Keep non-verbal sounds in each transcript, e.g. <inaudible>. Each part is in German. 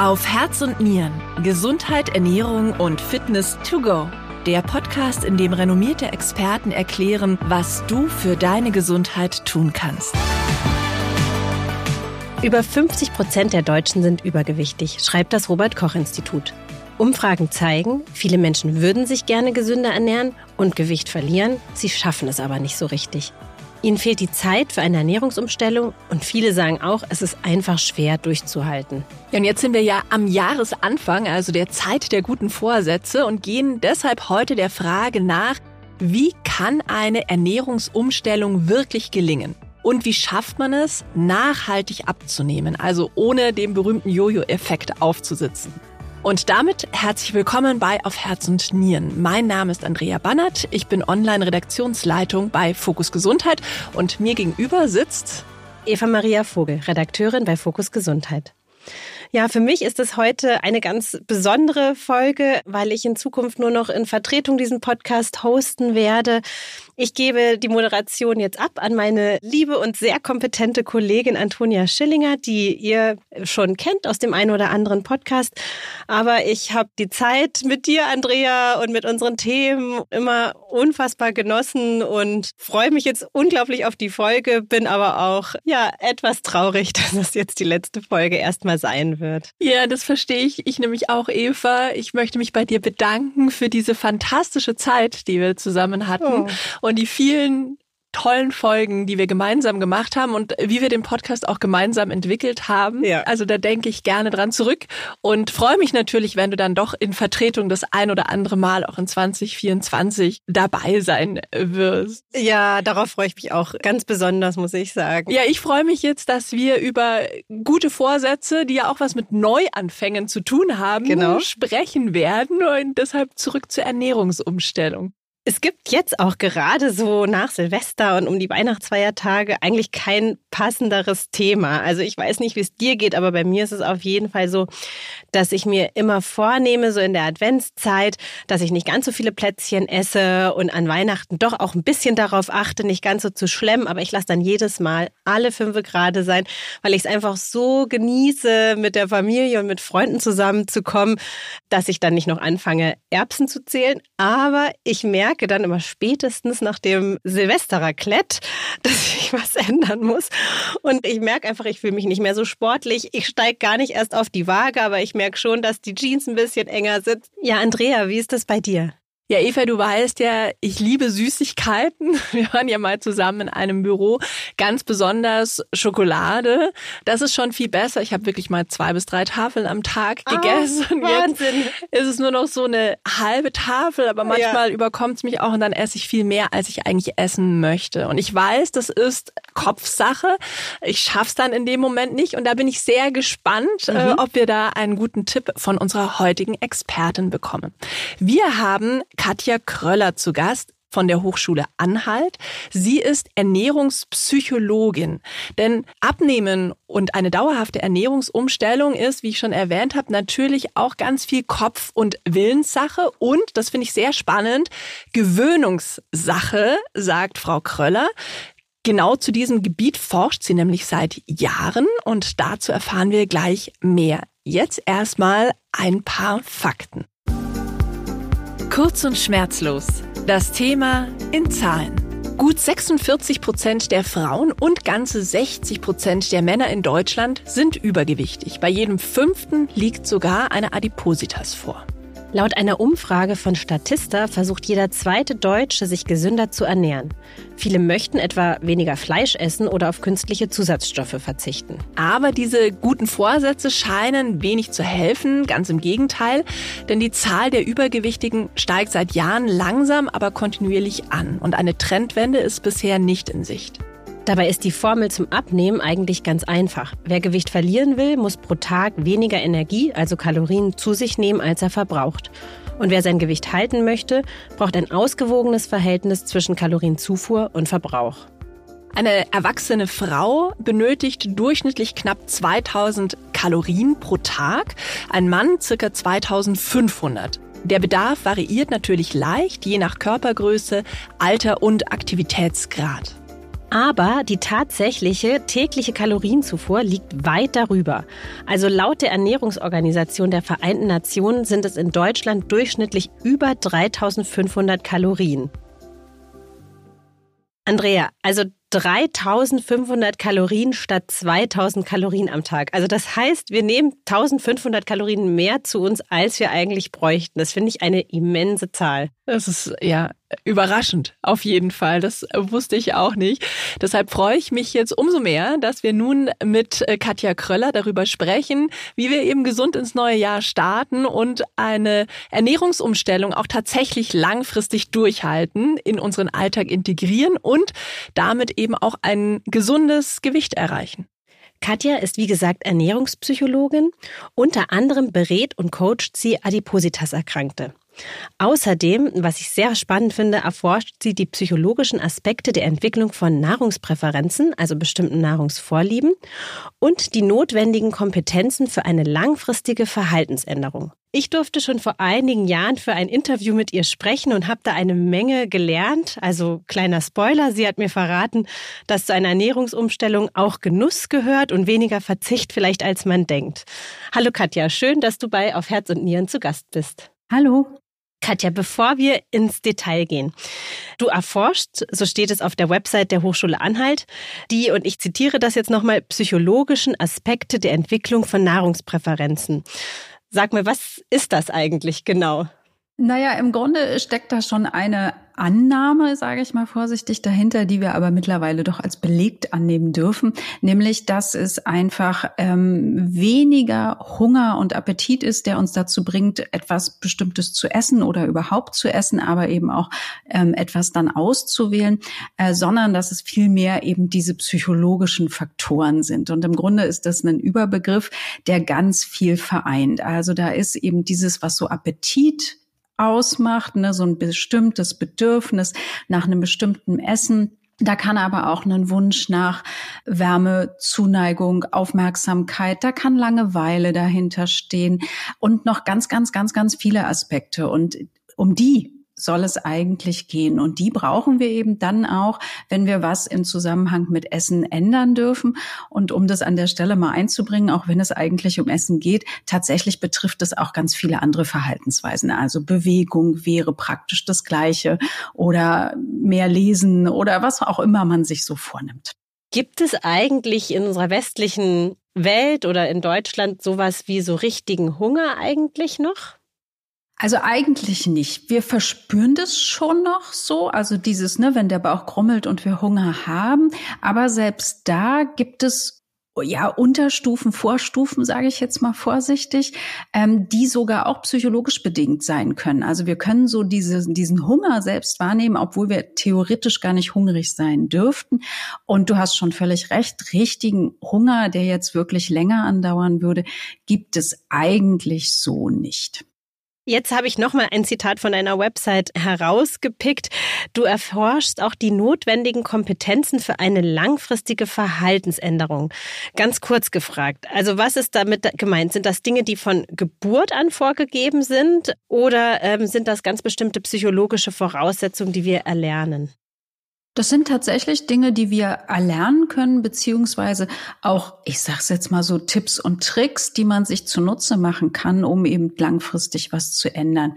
Auf Herz und Nieren. Gesundheit, Ernährung und Fitness to go. Der Podcast, in dem renommierte Experten erklären, was du für deine Gesundheit tun kannst. Über 50 Prozent der Deutschen sind übergewichtig, schreibt das Robert Koch Institut. Umfragen zeigen, viele Menschen würden sich gerne gesünder ernähren und Gewicht verlieren, sie schaffen es aber nicht so richtig. Ihnen fehlt die Zeit für eine Ernährungsumstellung und viele sagen auch, es ist einfach schwer durchzuhalten. Ja, und jetzt sind wir ja am Jahresanfang, also der Zeit der guten Vorsätze und gehen deshalb heute der Frage nach, wie kann eine Ernährungsumstellung wirklich gelingen? Und wie schafft man es, nachhaltig abzunehmen, also ohne den berühmten Jojo-Effekt aufzusitzen? Und damit herzlich willkommen bei Auf Herz und Nieren. Mein Name ist Andrea Bannert. Ich bin Online-Redaktionsleitung bei Fokus Gesundheit und mir gegenüber sitzt Eva Maria Vogel, Redakteurin bei Fokus Gesundheit. Ja, für mich ist es heute eine ganz besondere Folge, weil ich in Zukunft nur noch in Vertretung diesen Podcast hosten werde. Ich gebe die Moderation jetzt ab an meine liebe und sehr kompetente Kollegin Antonia Schillinger, die ihr schon kennt aus dem einen oder anderen Podcast. Aber ich habe die Zeit mit dir, Andrea, und mit unseren Themen immer unfassbar genossen und freue mich jetzt unglaublich auf die Folge, bin aber auch ja etwas traurig, <laughs> dass es jetzt die letzte Folge erstmal sein wird. Ja, das verstehe ich. Ich nämlich auch, Eva. Ich möchte mich bei dir bedanken für diese fantastische Zeit, die wir zusammen hatten oh. Und die vielen tollen Folgen, die wir gemeinsam gemacht haben und wie wir den Podcast auch gemeinsam entwickelt haben. Ja. Also da denke ich gerne dran zurück und freue mich natürlich, wenn du dann doch in Vertretung das ein oder andere Mal auch in 2024 dabei sein wirst. Ja, darauf freue ich mich auch ganz besonders, muss ich sagen. Ja, ich freue mich jetzt, dass wir über gute Vorsätze, die ja auch was mit Neuanfängen zu tun haben, genau. sprechen werden und deshalb zurück zur Ernährungsumstellung. Es gibt jetzt auch gerade so nach Silvester und um die Weihnachtsfeiertage eigentlich kein passenderes Thema. Also ich weiß nicht, wie es dir geht, aber bei mir ist es auf jeden Fall so, dass ich mir immer vornehme, so in der Adventszeit, dass ich nicht ganz so viele Plätzchen esse und an Weihnachten doch auch ein bisschen darauf achte, nicht ganz so zu schlemmen. Aber ich lasse dann jedes Mal alle fünf gerade sein, weil ich es einfach so genieße, mit der Familie und mit Freunden zusammenzukommen, dass ich dann nicht noch anfange, Erbsen zu zählen. Aber ich merke, merke dann immer spätestens nach dem Silvesterraclette, <laughs> dass ich was ändern muss. Und ich merke einfach, ich fühle mich nicht mehr so sportlich. Ich steige gar nicht erst auf die Waage, aber ich merke schon, dass die Jeans ein bisschen enger sitzt. Ja, Andrea, wie ist das bei dir? Ja, Eva, du weißt ja, ich liebe Süßigkeiten. <laughs> Wir waren ja mal zusammen in einem Büro. Ganz besonders Schokolade. Das ist schon viel besser. Ich habe wirklich mal zwei bis drei Tafeln am Tag ah, gegessen. Wahnsinn. Jetzt ist es nur noch so eine halbe Tafel, aber manchmal ja. überkommt es mich auch und dann esse ich viel mehr, als ich eigentlich essen möchte. Und ich weiß, das ist Kopfsache. Ich schaff's dann in dem Moment nicht. Und da bin ich sehr gespannt, äh, mhm. äh, ob wir da einen guten Tipp von unserer heutigen Expertin bekommen. Wir haben Katja Kröller zu Gast von der Hochschule Anhalt. Sie ist Ernährungspsychologin. Denn Abnehmen und eine dauerhafte Ernährungsumstellung ist, wie ich schon erwähnt habe, natürlich auch ganz viel Kopf- und Willenssache und, das finde ich sehr spannend, Gewöhnungssache, sagt Frau Kröller. Genau zu diesem Gebiet forscht sie nämlich seit Jahren und dazu erfahren wir gleich mehr. Jetzt erstmal ein paar Fakten. Kurz und schmerzlos. Das Thema in Zahlen. Gut 46 Prozent der Frauen und ganze 60 Prozent der Männer in Deutschland sind übergewichtig. Bei jedem fünften liegt sogar eine Adipositas vor. Laut einer Umfrage von Statista versucht jeder zweite Deutsche, sich gesünder zu ernähren. Viele möchten etwa weniger Fleisch essen oder auf künstliche Zusatzstoffe verzichten. Aber diese guten Vorsätze scheinen wenig zu helfen, ganz im Gegenteil, denn die Zahl der Übergewichtigen steigt seit Jahren langsam, aber kontinuierlich an und eine Trendwende ist bisher nicht in Sicht. Dabei ist die Formel zum Abnehmen eigentlich ganz einfach. Wer Gewicht verlieren will, muss pro Tag weniger Energie, also Kalorien, zu sich nehmen, als er verbraucht. Und wer sein Gewicht halten möchte, braucht ein ausgewogenes Verhältnis zwischen Kalorienzufuhr und Verbrauch. Eine erwachsene Frau benötigt durchschnittlich knapp 2000 Kalorien pro Tag, ein Mann circa 2500. Der Bedarf variiert natürlich leicht, je nach Körpergröße, Alter und Aktivitätsgrad. Aber die tatsächliche tägliche Kalorienzufuhr liegt weit darüber. Also laut der Ernährungsorganisation der Vereinten Nationen sind es in Deutschland durchschnittlich über 3500 Kalorien. Andrea, also 3500 Kalorien statt 2000 Kalorien am Tag. Also das heißt, wir nehmen 1500 Kalorien mehr zu uns, als wir eigentlich bräuchten. Das finde ich eine immense Zahl. Das ist ja überraschend, auf jeden Fall. Das wusste ich auch nicht. Deshalb freue ich mich jetzt umso mehr, dass wir nun mit äh, Katja Kröller darüber sprechen, wie wir eben gesund ins neue Jahr starten und eine Ernährungsumstellung auch tatsächlich langfristig durchhalten, in unseren Alltag integrieren und damit eben auch ein gesundes Gewicht erreichen. Katja ist wie gesagt Ernährungspsychologin. Unter anderem berät und coacht sie Adipositas-Erkrankte. Außerdem, was ich sehr spannend finde, erforscht sie die psychologischen Aspekte der Entwicklung von Nahrungspräferenzen, also bestimmten Nahrungsvorlieben, und die notwendigen Kompetenzen für eine langfristige Verhaltensänderung. Ich durfte schon vor einigen Jahren für ein Interview mit ihr sprechen und habe da eine Menge gelernt. Also kleiner Spoiler, sie hat mir verraten, dass zu einer Ernährungsumstellung auch Genuss gehört und weniger Verzicht vielleicht als man denkt. Hallo Katja, schön, dass du bei Auf Herz und Nieren zu Gast bist. Hallo. Katja, bevor wir ins Detail gehen, du erforscht, so steht es auf der Website der Hochschule Anhalt, die, und ich zitiere das jetzt nochmal, psychologischen Aspekte der Entwicklung von Nahrungspräferenzen. Sag mir, was ist das eigentlich genau? Naja, im Grunde steckt da schon eine Annahme, sage ich mal vorsichtig, dahinter, die wir aber mittlerweile doch als belegt annehmen dürfen, nämlich dass es einfach ähm, weniger Hunger und Appetit ist, der uns dazu bringt, etwas Bestimmtes zu essen oder überhaupt zu essen, aber eben auch ähm, etwas dann auszuwählen, äh, sondern dass es vielmehr eben diese psychologischen Faktoren sind. Und im Grunde ist das ein Überbegriff, der ganz viel vereint. Also da ist eben dieses, was so Appetit ausmacht, ne, so ein bestimmtes Bedürfnis nach einem bestimmten Essen. Da kann aber auch ein Wunsch nach Wärme, Zuneigung, Aufmerksamkeit, da kann Langeweile dahinter stehen und noch ganz, ganz, ganz, ganz viele Aspekte. Und um die soll es eigentlich gehen. Und die brauchen wir eben dann auch, wenn wir was im Zusammenhang mit Essen ändern dürfen. Und um das an der Stelle mal einzubringen, auch wenn es eigentlich um Essen geht, tatsächlich betrifft es auch ganz viele andere Verhaltensweisen. Also Bewegung wäre praktisch das Gleiche oder mehr lesen oder was auch immer man sich so vornimmt. Gibt es eigentlich in unserer westlichen Welt oder in Deutschland sowas wie so richtigen Hunger eigentlich noch? Also eigentlich nicht. Wir verspüren das schon noch so, also dieses, ne, wenn der Bauch krummelt und wir Hunger haben. Aber selbst da gibt es ja Unterstufen, Vorstufen, sage ich jetzt mal vorsichtig, ähm, die sogar auch psychologisch bedingt sein können. Also wir können so diese, diesen Hunger selbst wahrnehmen, obwohl wir theoretisch gar nicht hungrig sein dürften. Und du hast schon völlig recht, richtigen Hunger, der jetzt wirklich länger andauern würde, gibt es eigentlich so nicht. Jetzt habe ich noch mal ein Zitat von einer Website herausgepickt. Du erforschst auch die notwendigen Kompetenzen für eine langfristige Verhaltensänderung. Ganz kurz gefragt. Also was ist damit gemeint? Sind das Dinge, die von Geburt an vorgegeben sind oder ähm, sind das ganz bestimmte psychologische Voraussetzungen, die wir erlernen? Das sind tatsächlich Dinge, die wir erlernen können, beziehungsweise auch, ich sage es jetzt mal so, Tipps und Tricks, die man sich zunutze machen kann, um eben langfristig was zu ändern.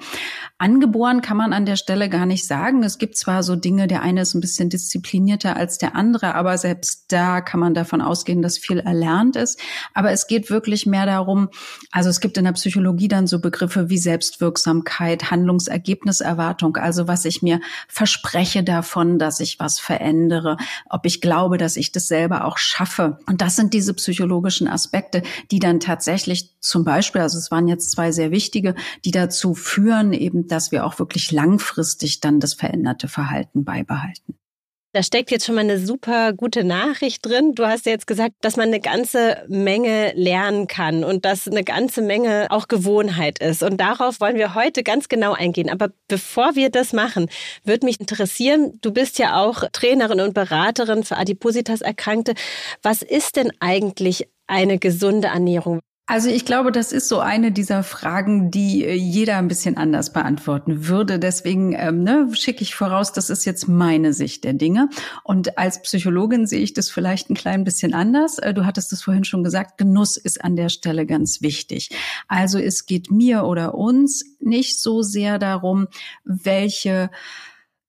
Angeboren kann man an der Stelle gar nicht sagen. Es gibt zwar so Dinge, der eine ist ein bisschen disziplinierter als der andere, aber selbst da kann man davon ausgehen, dass viel erlernt ist. Aber es geht wirklich mehr darum, also es gibt in der Psychologie dann so Begriffe wie Selbstwirksamkeit, Handlungsergebniserwartung, also was ich mir verspreche davon, dass ich was verändere, ob ich glaube, dass ich das selber auch schaffe. Und das sind diese psychologischen Aspekte, die dann tatsächlich zum Beispiel, also es waren jetzt zwei sehr wichtige, die dazu führen eben, dass wir auch wirklich langfristig dann das veränderte Verhalten beibehalten. Da steckt jetzt schon mal eine super gute Nachricht drin. Du hast ja jetzt gesagt, dass man eine ganze Menge lernen kann und dass eine ganze Menge auch Gewohnheit ist. Und darauf wollen wir heute ganz genau eingehen. Aber bevor wir das machen, würde mich interessieren, du bist ja auch Trainerin und Beraterin für Adipositas-Erkrankte. Was ist denn eigentlich eine gesunde Ernährung? Also ich glaube, das ist so eine dieser Fragen, die äh, jeder ein bisschen anders beantworten würde. Deswegen ähm, ne, schicke ich voraus, das ist jetzt meine Sicht der Dinge. Und als Psychologin sehe ich das vielleicht ein klein bisschen anders. Äh, du hattest es vorhin schon gesagt, Genuss ist an der Stelle ganz wichtig. Also es geht mir oder uns nicht so sehr darum, welche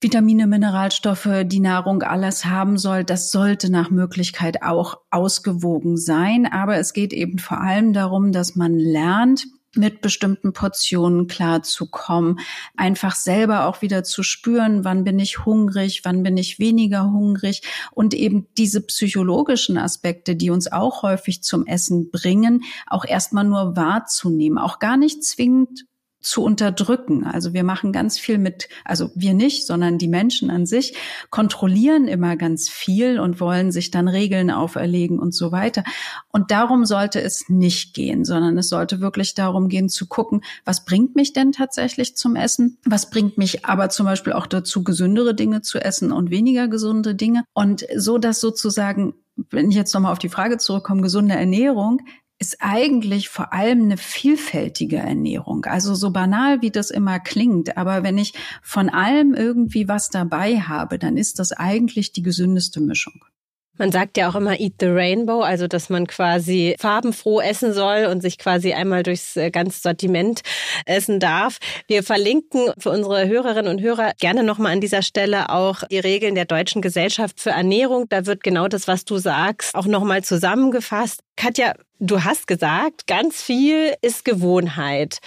Vitamine, Mineralstoffe, die Nahrung alles haben soll, das sollte nach Möglichkeit auch ausgewogen sein. Aber es geht eben vor allem darum, dass man lernt, mit bestimmten Portionen klarzukommen, einfach selber auch wieder zu spüren, wann bin ich hungrig, wann bin ich weniger hungrig. Und eben diese psychologischen Aspekte, die uns auch häufig zum Essen bringen, auch erstmal nur wahrzunehmen, auch gar nicht zwingend zu unterdrücken. Also wir machen ganz viel mit, also wir nicht, sondern die Menschen an sich kontrollieren immer ganz viel und wollen sich dann Regeln auferlegen und so weiter. Und darum sollte es nicht gehen, sondern es sollte wirklich darum gehen zu gucken, was bringt mich denn tatsächlich zum Essen? Was bringt mich aber zum Beispiel auch dazu, gesündere Dinge zu essen und weniger gesunde Dinge? Und so, dass sozusagen wenn ich jetzt nochmal auf die Frage zurückkomme, gesunde Ernährung, ist eigentlich vor allem eine vielfältige Ernährung. Also so banal, wie das immer klingt. Aber wenn ich von allem irgendwie was dabei habe, dann ist das eigentlich die gesündeste Mischung. Man sagt ja auch immer Eat the Rainbow, also dass man quasi farbenfroh essen soll und sich quasi einmal durchs äh, ganze Sortiment essen darf. Wir verlinken für unsere Hörerinnen und Hörer gerne nochmal an dieser Stelle auch die Regeln der Deutschen Gesellschaft für Ernährung. Da wird genau das, was du sagst, auch nochmal zusammengefasst. Katja, du hast gesagt, ganz viel ist Gewohnheit.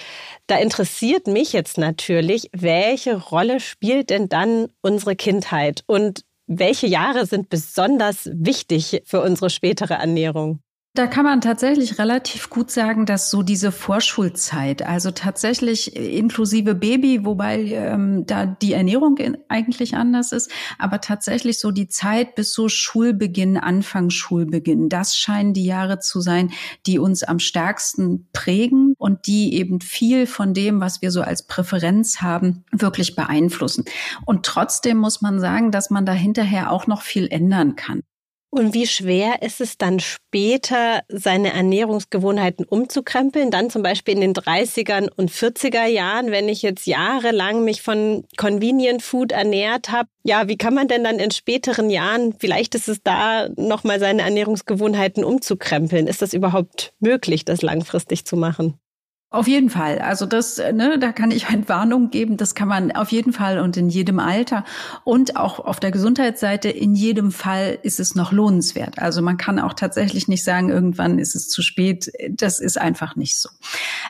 Da interessiert mich jetzt natürlich, welche Rolle spielt denn dann unsere Kindheit? Und welche Jahre sind besonders wichtig für unsere spätere Ernährung? Da kann man tatsächlich relativ gut sagen, dass so diese Vorschulzeit, also tatsächlich inklusive Baby, wobei ähm, da die Ernährung eigentlich anders ist, aber tatsächlich so die Zeit bis so Schulbeginn, Anfang Schulbeginn, das scheinen die Jahre zu sein, die uns am stärksten prägen und die eben viel von dem, was wir so als Präferenz haben, wirklich beeinflussen. Und trotzdem muss man sagen, dass man da hinterher auch noch viel ändern kann. Und wie schwer ist es dann später, seine Ernährungsgewohnheiten umzukrempeln? Dann zum Beispiel in den 30er und 40er Jahren, wenn ich jetzt jahrelang mich von Convenient Food ernährt habe. Ja, wie kann man denn dann in späteren Jahren, vielleicht ist es da, nochmal seine Ernährungsgewohnheiten umzukrempeln? Ist das überhaupt möglich, das langfristig zu machen? Auf jeden Fall. Also das, ne, da kann ich <laughs> Entwarnung geben. Das kann man auf jeden Fall und in jedem Alter und auch auf der Gesundheitsseite in jedem Fall ist es noch lohnenswert. Also man kann auch tatsächlich nicht sagen, irgendwann ist es zu spät. Das ist einfach nicht so.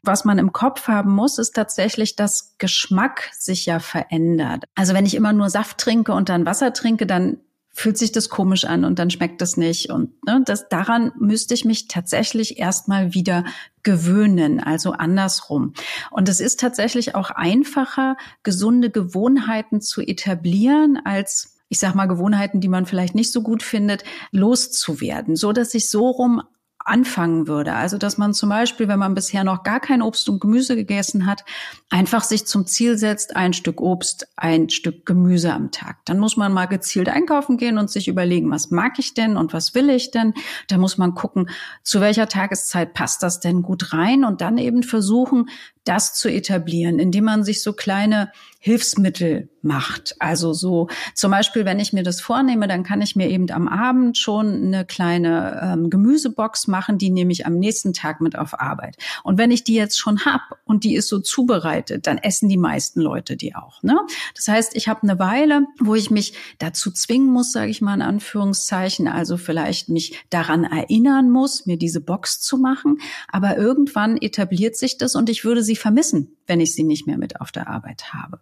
Was man im Kopf haben muss, ist tatsächlich, dass Geschmack sich ja verändert. Also wenn ich immer nur Saft trinke und dann Wasser trinke, dann fühlt sich das komisch an und dann schmeckt das nicht. Und ne, das, daran müsste ich mich tatsächlich erstmal wieder gewöhnen, also andersrum. Und es ist tatsächlich auch einfacher, gesunde Gewohnheiten zu etablieren, als ich sag mal, Gewohnheiten, die man vielleicht nicht so gut findet, loszuwerden, so dass ich so rum anfangen würde. Also, dass man zum Beispiel, wenn man bisher noch gar kein Obst und Gemüse gegessen hat, einfach sich zum Ziel setzt, ein Stück Obst, ein Stück Gemüse am Tag. Dann muss man mal gezielt einkaufen gehen und sich überlegen, was mag ich denn und was will ich denn? Da muss man gucken, zu welcher Tageszeit passt das denn gut rein und dann eben versuchen, das zu etablieren, indem man sich so kleine Hilfsmittel macht. Also so zum Beispiel, wenn ich mir das vornehme, dann kann ich mir eben am Abend schon eine kleine ähm, Gemüsebox machen, die nehme ich am nächsten Tag mit auf Arbeit. Und wenn ich die jetzt schon hab und die ist so zubereitet, dann essen die meisten Leute die auch. Ne? Das heißt, ich habe eine Weile, wo ich mich dazu zwingen muss, sage ich mal in Anführungszeichen, also vielleicht mich daran erinnern muss, mir diese Box zu machen. Aber irgendwann etabliert sich das und ich würde sie vermissen, wenn ich sie nicht mehr mit auf der Arbeit habe.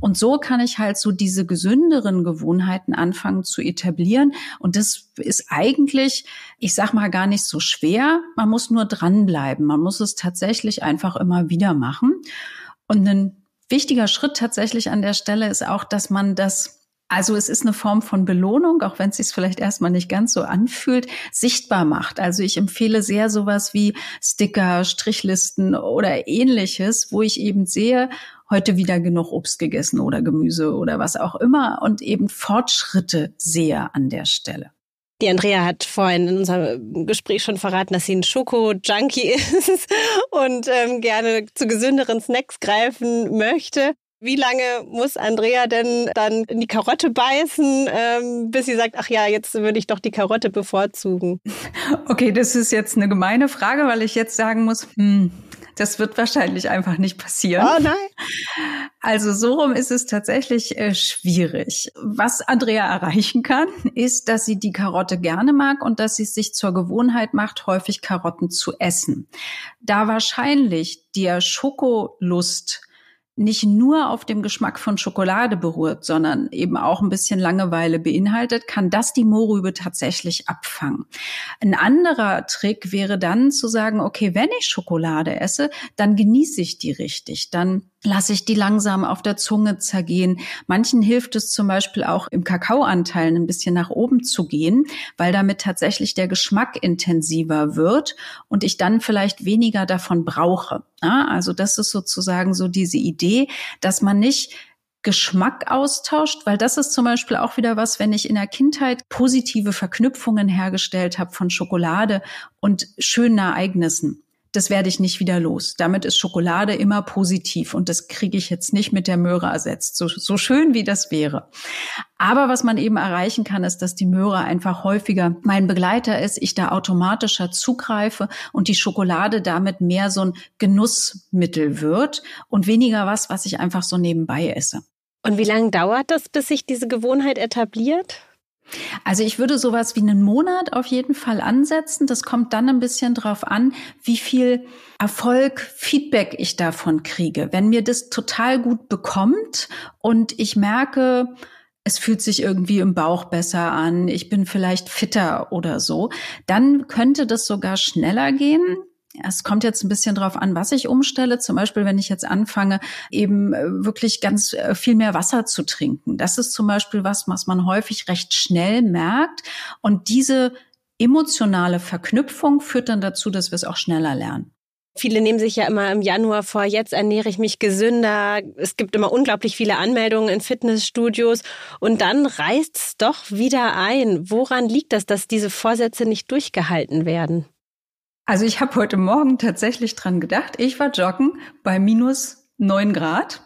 Und so kann ich halt so diese gesünderen Gewohnheiten anfangen zu etablieren. Und das ist eigentlich, ich sag mal, gar nicht so schwer. Man muss nur dranbleiben. Man muss es tatsächlich einfach immer wieder machen. Und ein wichtiger Schritt tatsächlich an der Stelle ist auch, dass man das also es ist eine Form von Belohnung, auch wenn es sich vielleicht erstmal nicht ganz so anfühlt, sichtbar macht. Also ich empfehle sehr sowas wie Sticker, Strichlisten oder ähnliches, wo ich eben sehe, heute wieder genug Obst gegessen oder Gemüse oder was auch immer und eben Fortschritte sehe an der Stelle. Die Andrea hat vorhin in unserem Gespräch schon verraten, dass sie ein Schoko-Junkie <laughs> ist und ähm, gerne zu gesünderen Snacks greifen möchte. Wie lange muss Andrea denn dann in die Karotte beißen, ähm, bis sie sagt, ach ja, jetzt würde ich doch die Karotte bevorzugen? <laughs> Okay, das ist jetzt eine gemeine Frage, weil ich jetzt sagen muss, hm, das wird wahrscheinlich einfach nicht passieren. Oh nein. Also so rum ist es tatsächlich äh, schwierig. Was Andrea erreichen kann, ist, dass sie die Karotte gerne mag und dass sie es sich zur Gewohnheit macht, häufig Karotten zu essen. Da wahrscheinlich der Schokolust nicht nur auf dem Geschmack von Schokolade beruht, sondern eben auch ein bisschen Langeweile beinhaltet, kann das die Mohrrübe tatsächlich abfangen. Ein anderer Trick wäre dann zu sagen, okay, wenn ich Schokolade esse, dann genieße ich die richtig, dann lasse ich die langsam auf der Zunge zergehen. Manchen hilft es zum Beispiel auch im Kakaoanteil ein bisschen nach oben zu gehen, weil damit tatsächlich der Geschmack intensiver wird und ich dann vielleicht weniger davon brauche. Ja, also das ist sozusagen so diese Idee, dass man nicht Geschmack austauscht, weil das ist zum Beispiel auch wieder was, wenn ich in der Kindheit positive Verknüpfungen hergestellt habe von Schokolade und schönen Ereignissen das werde ich nicht wieder los. Damit ist Schokolade immer positiv und das kriege ich jetzt nicht mit der Möhre ersetzt, so, so schön wie das wäre. Aber was man eben erreichen kann, ist, dass die Möhre einfach häufiger mein Begleiter ist, ich da automatischer zugreife und die Schokolade damit mehr so ein Genussmittel wird und weniger was, was ich einfach so nebenbei esse. Und wie lange dauert das, bis sich diese Gewohnheit etabliert? Also ich würde sowas wie einen Monat auf jeden Fall ansetzen. Das kommt dann ein bisschen drauf an, wie viel Erfolg, Feedback ich davon kriege. Wenn mir das total gut bekommt und ich merke, es fühlt sich irgendwie im Bauch besser an, ich bin vielleicht fitter oder so, dann könnte das sogar schneller gehen es kommt jetzt ein bisschen drauf an, was ich umstelle. Zum Beispiel, wenn ich jetzt anfange, eben äh, wirklich ganz äh, viel mehr Wasser zu trinken. Das ist zum Beispiel was, was man häufig recht schnell merkt. Und diese emotionale Verknüpfung führt dann dazu, dass wir es auch schneller lernen. Viele nehmen sich ja immer im Januar vor, jetzt ernähre ich mich gesünder. Es gibt immer unglaublich viele Anmeldungen in Fitnessstudios und dann reißt es doch wieder ein. Woran liegt das, dass diese Vorsätze nicht durchgehalten werden? Also ich habe heute Morgen tatsächlich dran gedacht. Ich war joggen bei minus neun Grad.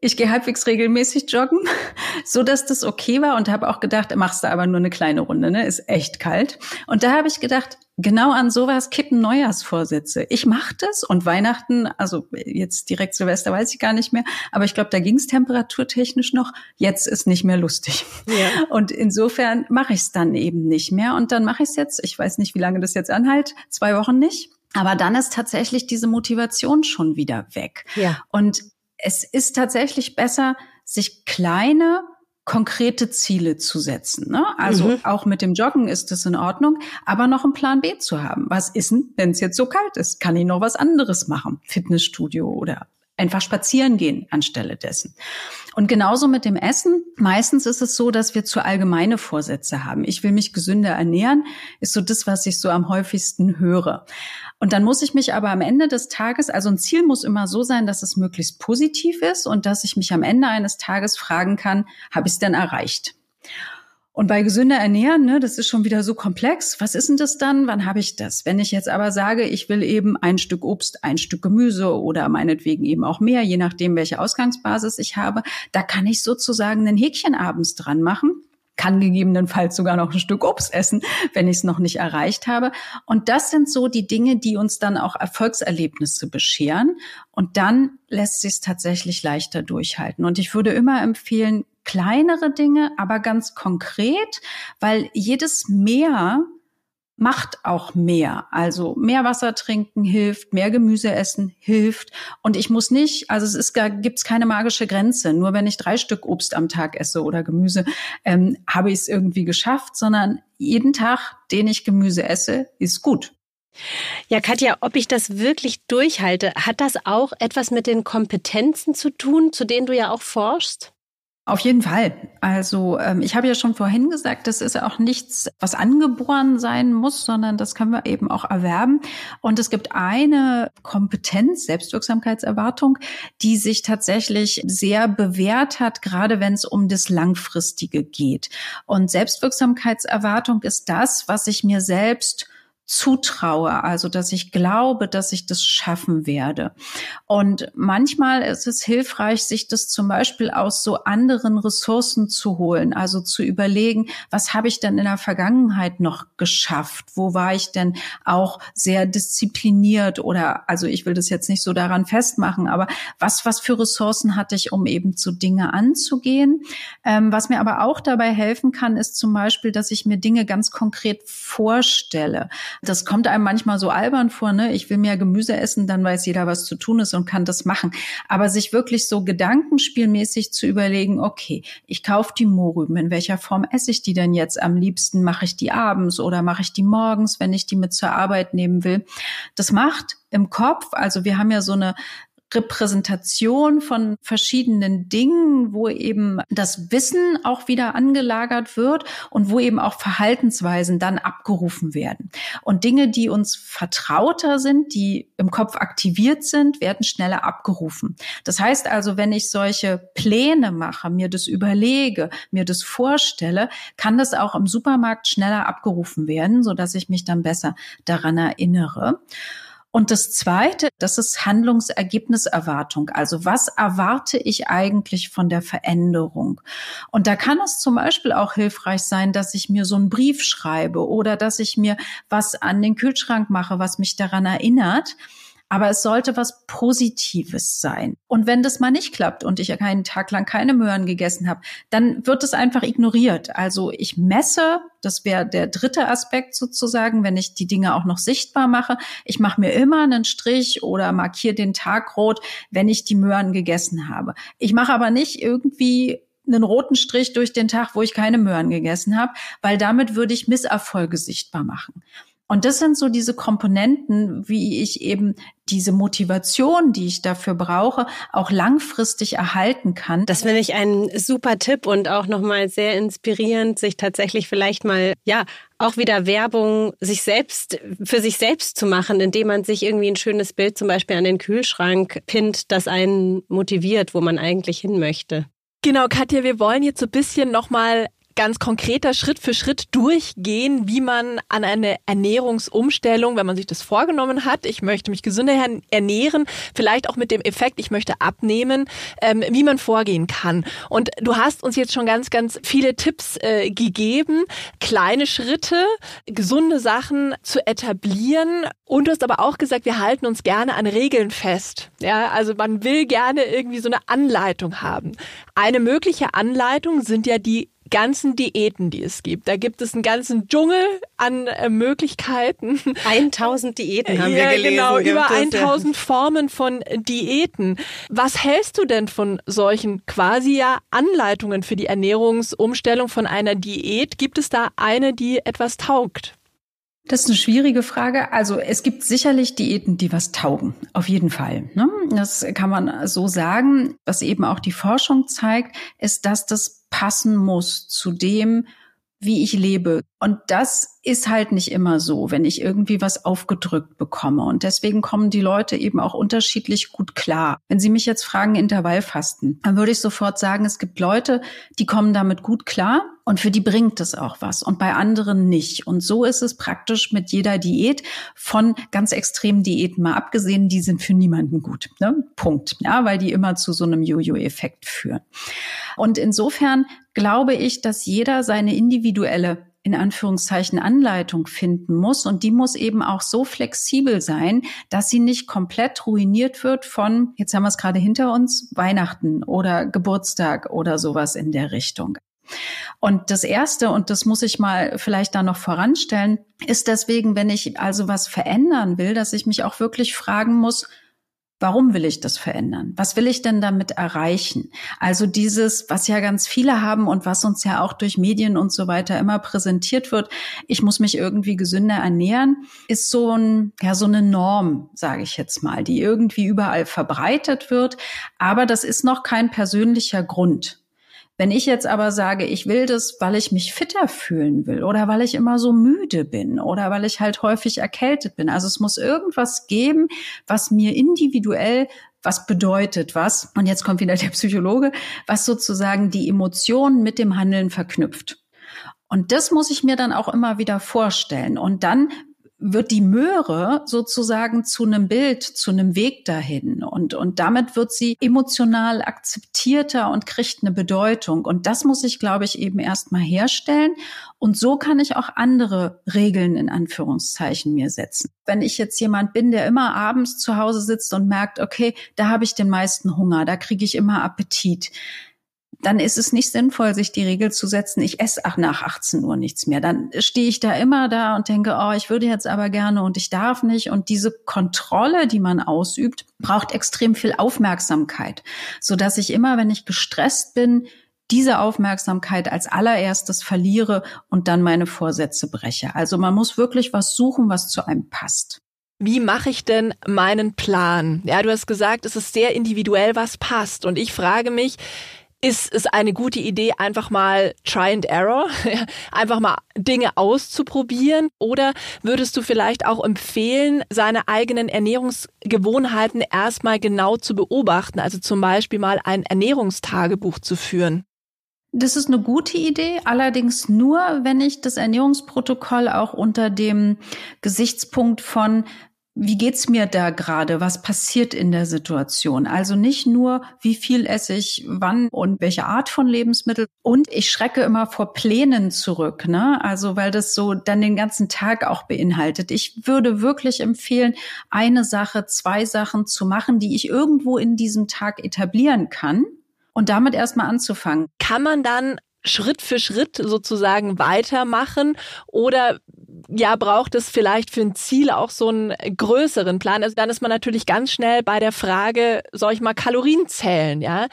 Ich gehe halbwegs regelmäßig joggen, <laughs> so dass das okay war und habe auch gedacht, machst du aber nur eine kleine Runde, ne? Ist echt kalt. Und da habe ich gedacht, genau an sowas kippen Neujahrsvorsätze. Ich mache das und Weihnachten, also jetzt direkt Silvester weiß ich gar nicht mehr, aber ich glaube, da ging es temperaturtechnisch noch. Jetzt ist nicht mehr lustig. Ja. <laughs> Und insofern mache ich es dann eben nicht mehr. Und dann mache ich es jetzt, ich weiß nicht, wie lange das jetzt anhält, zwei Wochen nicht. Aber dann ist tatsächlich diese Motivation schon wieder weg. Ja. Und es ist tatsächlich besser, sich kleine konkrete Ziele zu setzen. Ne? Also mhm. auch mit dem Joggen ist es in Ordnung, aber noch einen Plan B zu haben. Was ist denn, wenn es jetzt so kalt ist? Kann ich noch was anderes machen? Fitnessstudio oder einfach spazieren gehen anstelle dessen. Und genauso mit dem Essen. Meistens ist es so, dass wir zu allgemeine Vorsätze haben. Ich will mich gesünder ernähren, ist so das, was ich so am häufigsten höre. Und dann muss ich mich aber am Ende des Tages, also ein Ziel muss immer so sein, dass es möglichst positiv ist und dass ich mich am Ende eines Tages fragen kann, habe ich es denn erreicht? Und bei gesünder ernähren, ne, das ist schon wieder so komplex. Was ist denn das dann? Wann habe ich das? Wenn ich jetzt aber sage, ich will eben ein Stück Obst, ein Stück Gemüse oder meinetwegen eben auch mehr, je nachdem, welche Ausgangsbasis ich habe, da kann ich sozusagen ein Häkchen abends dran machen kann gegebenenfalls sogar noch ein Stück Obst essen, wenn ich es noch nicht erreicht habe. Und das sind so die Dinge, die uns dann auch Erfolgserlebnisse bescheren. Und dann lässt sich es tatsächlich leichter durchhalten. Und ich würde immer empfehlen, kleinere Dinge, aber ganz konkret, weil jedes mehr macht auch mehr. Also mehr Wasser trinken hilft, mehr Gemüse essen hilft. Und ich muss nicht, also es ist gar, gibt's keine magische Grenze. Nur wenn ich drei Stück Obst am Tag esse oder Gemüse, ähm, habe ich es irgendwie geschafft, sondern jeden Tag, den ich Gemüse esse, ist gut. Ja, Katja, ob ich das wirklich durchhalte, hat das auch etwas mit den Kompetenzen zu tun, zu denen du ja auch forschst? Auf jeden Fall. Also ähm, ich habe ja schon vorhin gesagt, das ist auch nichts, was angeboren sein muss, sondern das können wir eben auch erwerben. Und es gibt eine Kompetenz, Selbstwirksamkeitserwartung, die sich tatsächlich sehr bewährt hat, gerade wenn es um das Langfristige geht. Und Selbstwirksamkeitserwartung ist das, was ich mir selbst zutraue, also dass ich glaube, dass ich das schaffen werde. Und manchmal ist es hilfreich, sich das zum Beispiel aus so anderen Ressourcen zu holen, also zu überlegen, was habe ich denn in der Vergangenheit noch geschafft? Wo war ich denn auch sehr diszipliniert oder, also ich will das jetzt nicht so daran festmachen, aber was, was für Ressourcen hatte ich, um eben zu Dinge anzugehen? Ähm, was mir aber auch dabei helfen kann, ist zum Beispiel, dass ich mir Dinge ganz konkret vorstelle. Das kommt einem manchmal so albern vor, ne? Ich will mehr Gemüse essen, dann weiß jeder, was zu tun ist und kann das machen. Aber sich wirklich so gedankenspielmäßig zu überlegen, okay, ich kaufe die Mohrrüben, in welcher Form esse ich die denn jetzt am liebsten? Mache ich die abends oder mache ich die morgens, wenn ich die mit zur Arbeit nehmen will? Das macht im Kopf, also wir haben ja so eine Repräsentation von verschiedenen Dingen, wo eben das Wissen auch wieder angelagert wird und wo eben auch Verhaltensweisen dann abgerufen werden. Und Dinge, die uns vertrauter sind, die im Kopf aktiviert sind, werden schneller abgerufen. Das heißt also, wenn ich solche Pläne mache, mir das überlege, mir das vorstelle, kann das auch im Supermarkt schneller abgerufen werden, so dass ich mich dann besser daran erinnere. Und das Zweite, das ist Handlungsergebniserwartung. Also was erwarte ich eigentlich von der Veränderung? Und da kann es zum Beispiel auch hilfreich sein, dass ich mir so einen Brief schreibe oder dass ich mir was an den Kühlschrank mache, was mich daran erinnert. Aber es sollte was Positives sein. Und wenn das mal nicht klappt und ich ja keinen Tag lang keine Möhren gegessen habe, dann wird es einfach ignoriert. Also ich messe, das wäre der dritte Aspekt sozusagen, wenn ich die Dinge auch noch sichtbar mache. Ich mache mir immer einen Strich oder markiere den Tag rot, wenn ich die Möhren gegessen habe. Ich mache aber nicht irgendwie einen roten Strich durch den Tag, wo ich keine Möhren gegessen habe, weil damit würde ich Misserfolge sichtbar machen. Und das sind so diese Komponenten, wie ich eben diese Motivation, die ich dafür brauche, auch langfristig erhalten kann. Das finde ich ein super Tipp und auch nochmal sehr inspirierend, sich tatsächlich vielleicht mal, ja, auch wieder Werbung sich selbst, für sich selbst zu machen, indem man sich irgendwie ein schönes Bild zum Beispiel an den Kühlschrank pinnt, das einen motiviert, wo man eigentlich hin möchte. Genau, Katja, wir wollen jetzt so ein bisschen nochmal ganz konkreter Schritt für Schritt durchgehen, wie man an eine Ernährungsumstellung, wenn man sich das vorgenommen hat, ich möchte mich gesünder ernähren, vielleicht auch mit dem Effekt, ich möchte abnehmen, ähm, wie man vorgehen kann. Und du hast uns jetzt schon ganz, ganz viele Tipps äh, gegeben, kleine Schritte, gesunde Sachen zu etablieren. Und du hast aber auch gesagt, wir halten uns gerne an Regeln fest. Ja, also man will gerne irgendwie so eine Anleitung haben. Eine mögliche Anleitung sind ja die ganzen Diäten, die es gibt. Da gibt es einen ganzen Dschungel an äh, Möglichkeiten. 1000 Diäten haben ja, wir gelesen. Genau, über 1000 Formen von Diäten. Was hältst du denn von solchen quasi ja Anleitungen für die Ernährungsumstellung von einer Diät? Gibt es da eine, die etwas taugt? Das ist eine schwierige Frage. Also es gibt sicherlich Diäten, die was taugen. Auf jeden Fall. Ne? Das kann man so sagen. Was eben auch die Forschung zeigt, ist, dass das passen muss zu dem, wie ich lebe. Und das ist halt nicht immer so, wenn ich irgendwie was aufgedrückt bekomme. Und deswegen kommen die Leute eben auch unterschiedlich gut klar. Wenn Sie mich jetzt fragen, Intervallfasten, dann würde ich sofort sagen, es gibt Leute, die kommen damit gut klar und für die bringt es auch was und bei anderen nicht. Und so ist es praktisch mit jeder Diät von ganz extremen Diäten mal abgesehen, die sind für niemanden gut. Ne? Punkt. Ja, weil die immer zu so einem Jojo-Effekt führen. Und insofern glaube ich, dass jeder seine individuelle in Anführungszeichen Anleitung finden muss. Und die muss eben auch so flexibel sein, dass sie nicht komplett ruiniert wird von, jetzt haben wir es gerade hinter uns, Weihnachten oder Geburtstag oder sowas in der Richtung. Und das Erste, und das muss ich mal vielleicht da noch voranstellen, ist deswegen, wenn ich also was verändern will, dass ich mich auch wirklich fragen muss, Warum will ich das verändern? Was will ich denn damit erreichen? Also dieses, was ja ganz viele haben und was uns ja auch durch Medien und so weiter immer präsentiert wird, ich muss mich irgendwie gesünder ernähren, ist so ein, ja, so eine Norm, sage ich jetzt mal, die irgendwie überall verbreitet wird. Aber das ist noch kein persönlicher Grund. Wenn ich jetzt aber sage, ich will das, weil ich mich fitter fühlen will oder weil ich immer so müde bin oder weil ich halt häufig erkältet bin. Also es muss irgendwas geben, was mir individuell was bedeutet was? Und jetzt kommt wieder der Psychologe, was sozusagen die Emotionen mit dem Handeln verknüpft. Und das muss ich mir dann auch immer wieder vorstellen. Und dann wird die Möhre sozusagen zu einem Bild, zu einem Weg dahin. Und, und damit wird sie emotional akzeptierter und kriegt eine Bedeutung. Und das muss ich, glaube ich, eben erstmal herstellen. Und so kann ich auch andere Regeln in Anführungszeichen mir setzen. Wenn ich jetzt jemand bin, der immer abends zu Hause sitzt und merkt, okay, da habe ich den meisten Hunger, da kriege ich immer Appetit dann ist es nicht sinnvoll, sich die Regel zu setzen, ich esse nach 18 Uhr nichts mehr. Dann stehe ich da immer da und denke, oh, ich würde jetzt aber gerne und ich darf nicht. Und diese Kontrolle, die man ausübt, braucht extrem viel Aufmerksamkeit, so dass ich immer, wenn ich gestresst bin, diese Aufmerksamkeit als allererstes verliere und dann meine Vorsätze breche. Also man muss wirklich was suchen, was zu einem passt. Wie mache ich denn meinen Plan? Ja, du hast gesagt, es ist sehr individuell, was passt. Und ich frage mich, ist es eine gute Idee, einfach mal Try and Error, <laughs> einfach mal Dinge auszuprobieren? Oder würdest du vielleicht auch empfehlen, seine eigenen Ernährungsgewohnheiten erstmal genau zu beobachten, also zum Beispiel mal ein Ernährungstagebuch zu führen? Das ist eine gute Idee, allerdings nur, wenn ich das Ernährungsprotokoll auch unter dem Gesichtspunkt von wie geht's mir da gerade? Was passiert in der Situation? Also nicht nur, wie viel esse ich, wann und welche Art von Lebensmittel. Und ich schrecke immer vor Plänen zurück, ne? Also, weil das so dann den ganzen Tag auch beinhaltet. Ich würde wirklich empfehlen, eine Sache, zwei Sachen zu machen, die ich irgendwo in diesem Tag etablieren kann und damit erstmal anzufangen. Kann man dann Schritt für Schritt sozusagen weitermachen oder ja, braucht es vielleicht für ein Ziel auch so einen größeren Plan? Also dann ist man natürlich ganz schnell bei der Frage, soll ich mal Kalorien zählen, ja?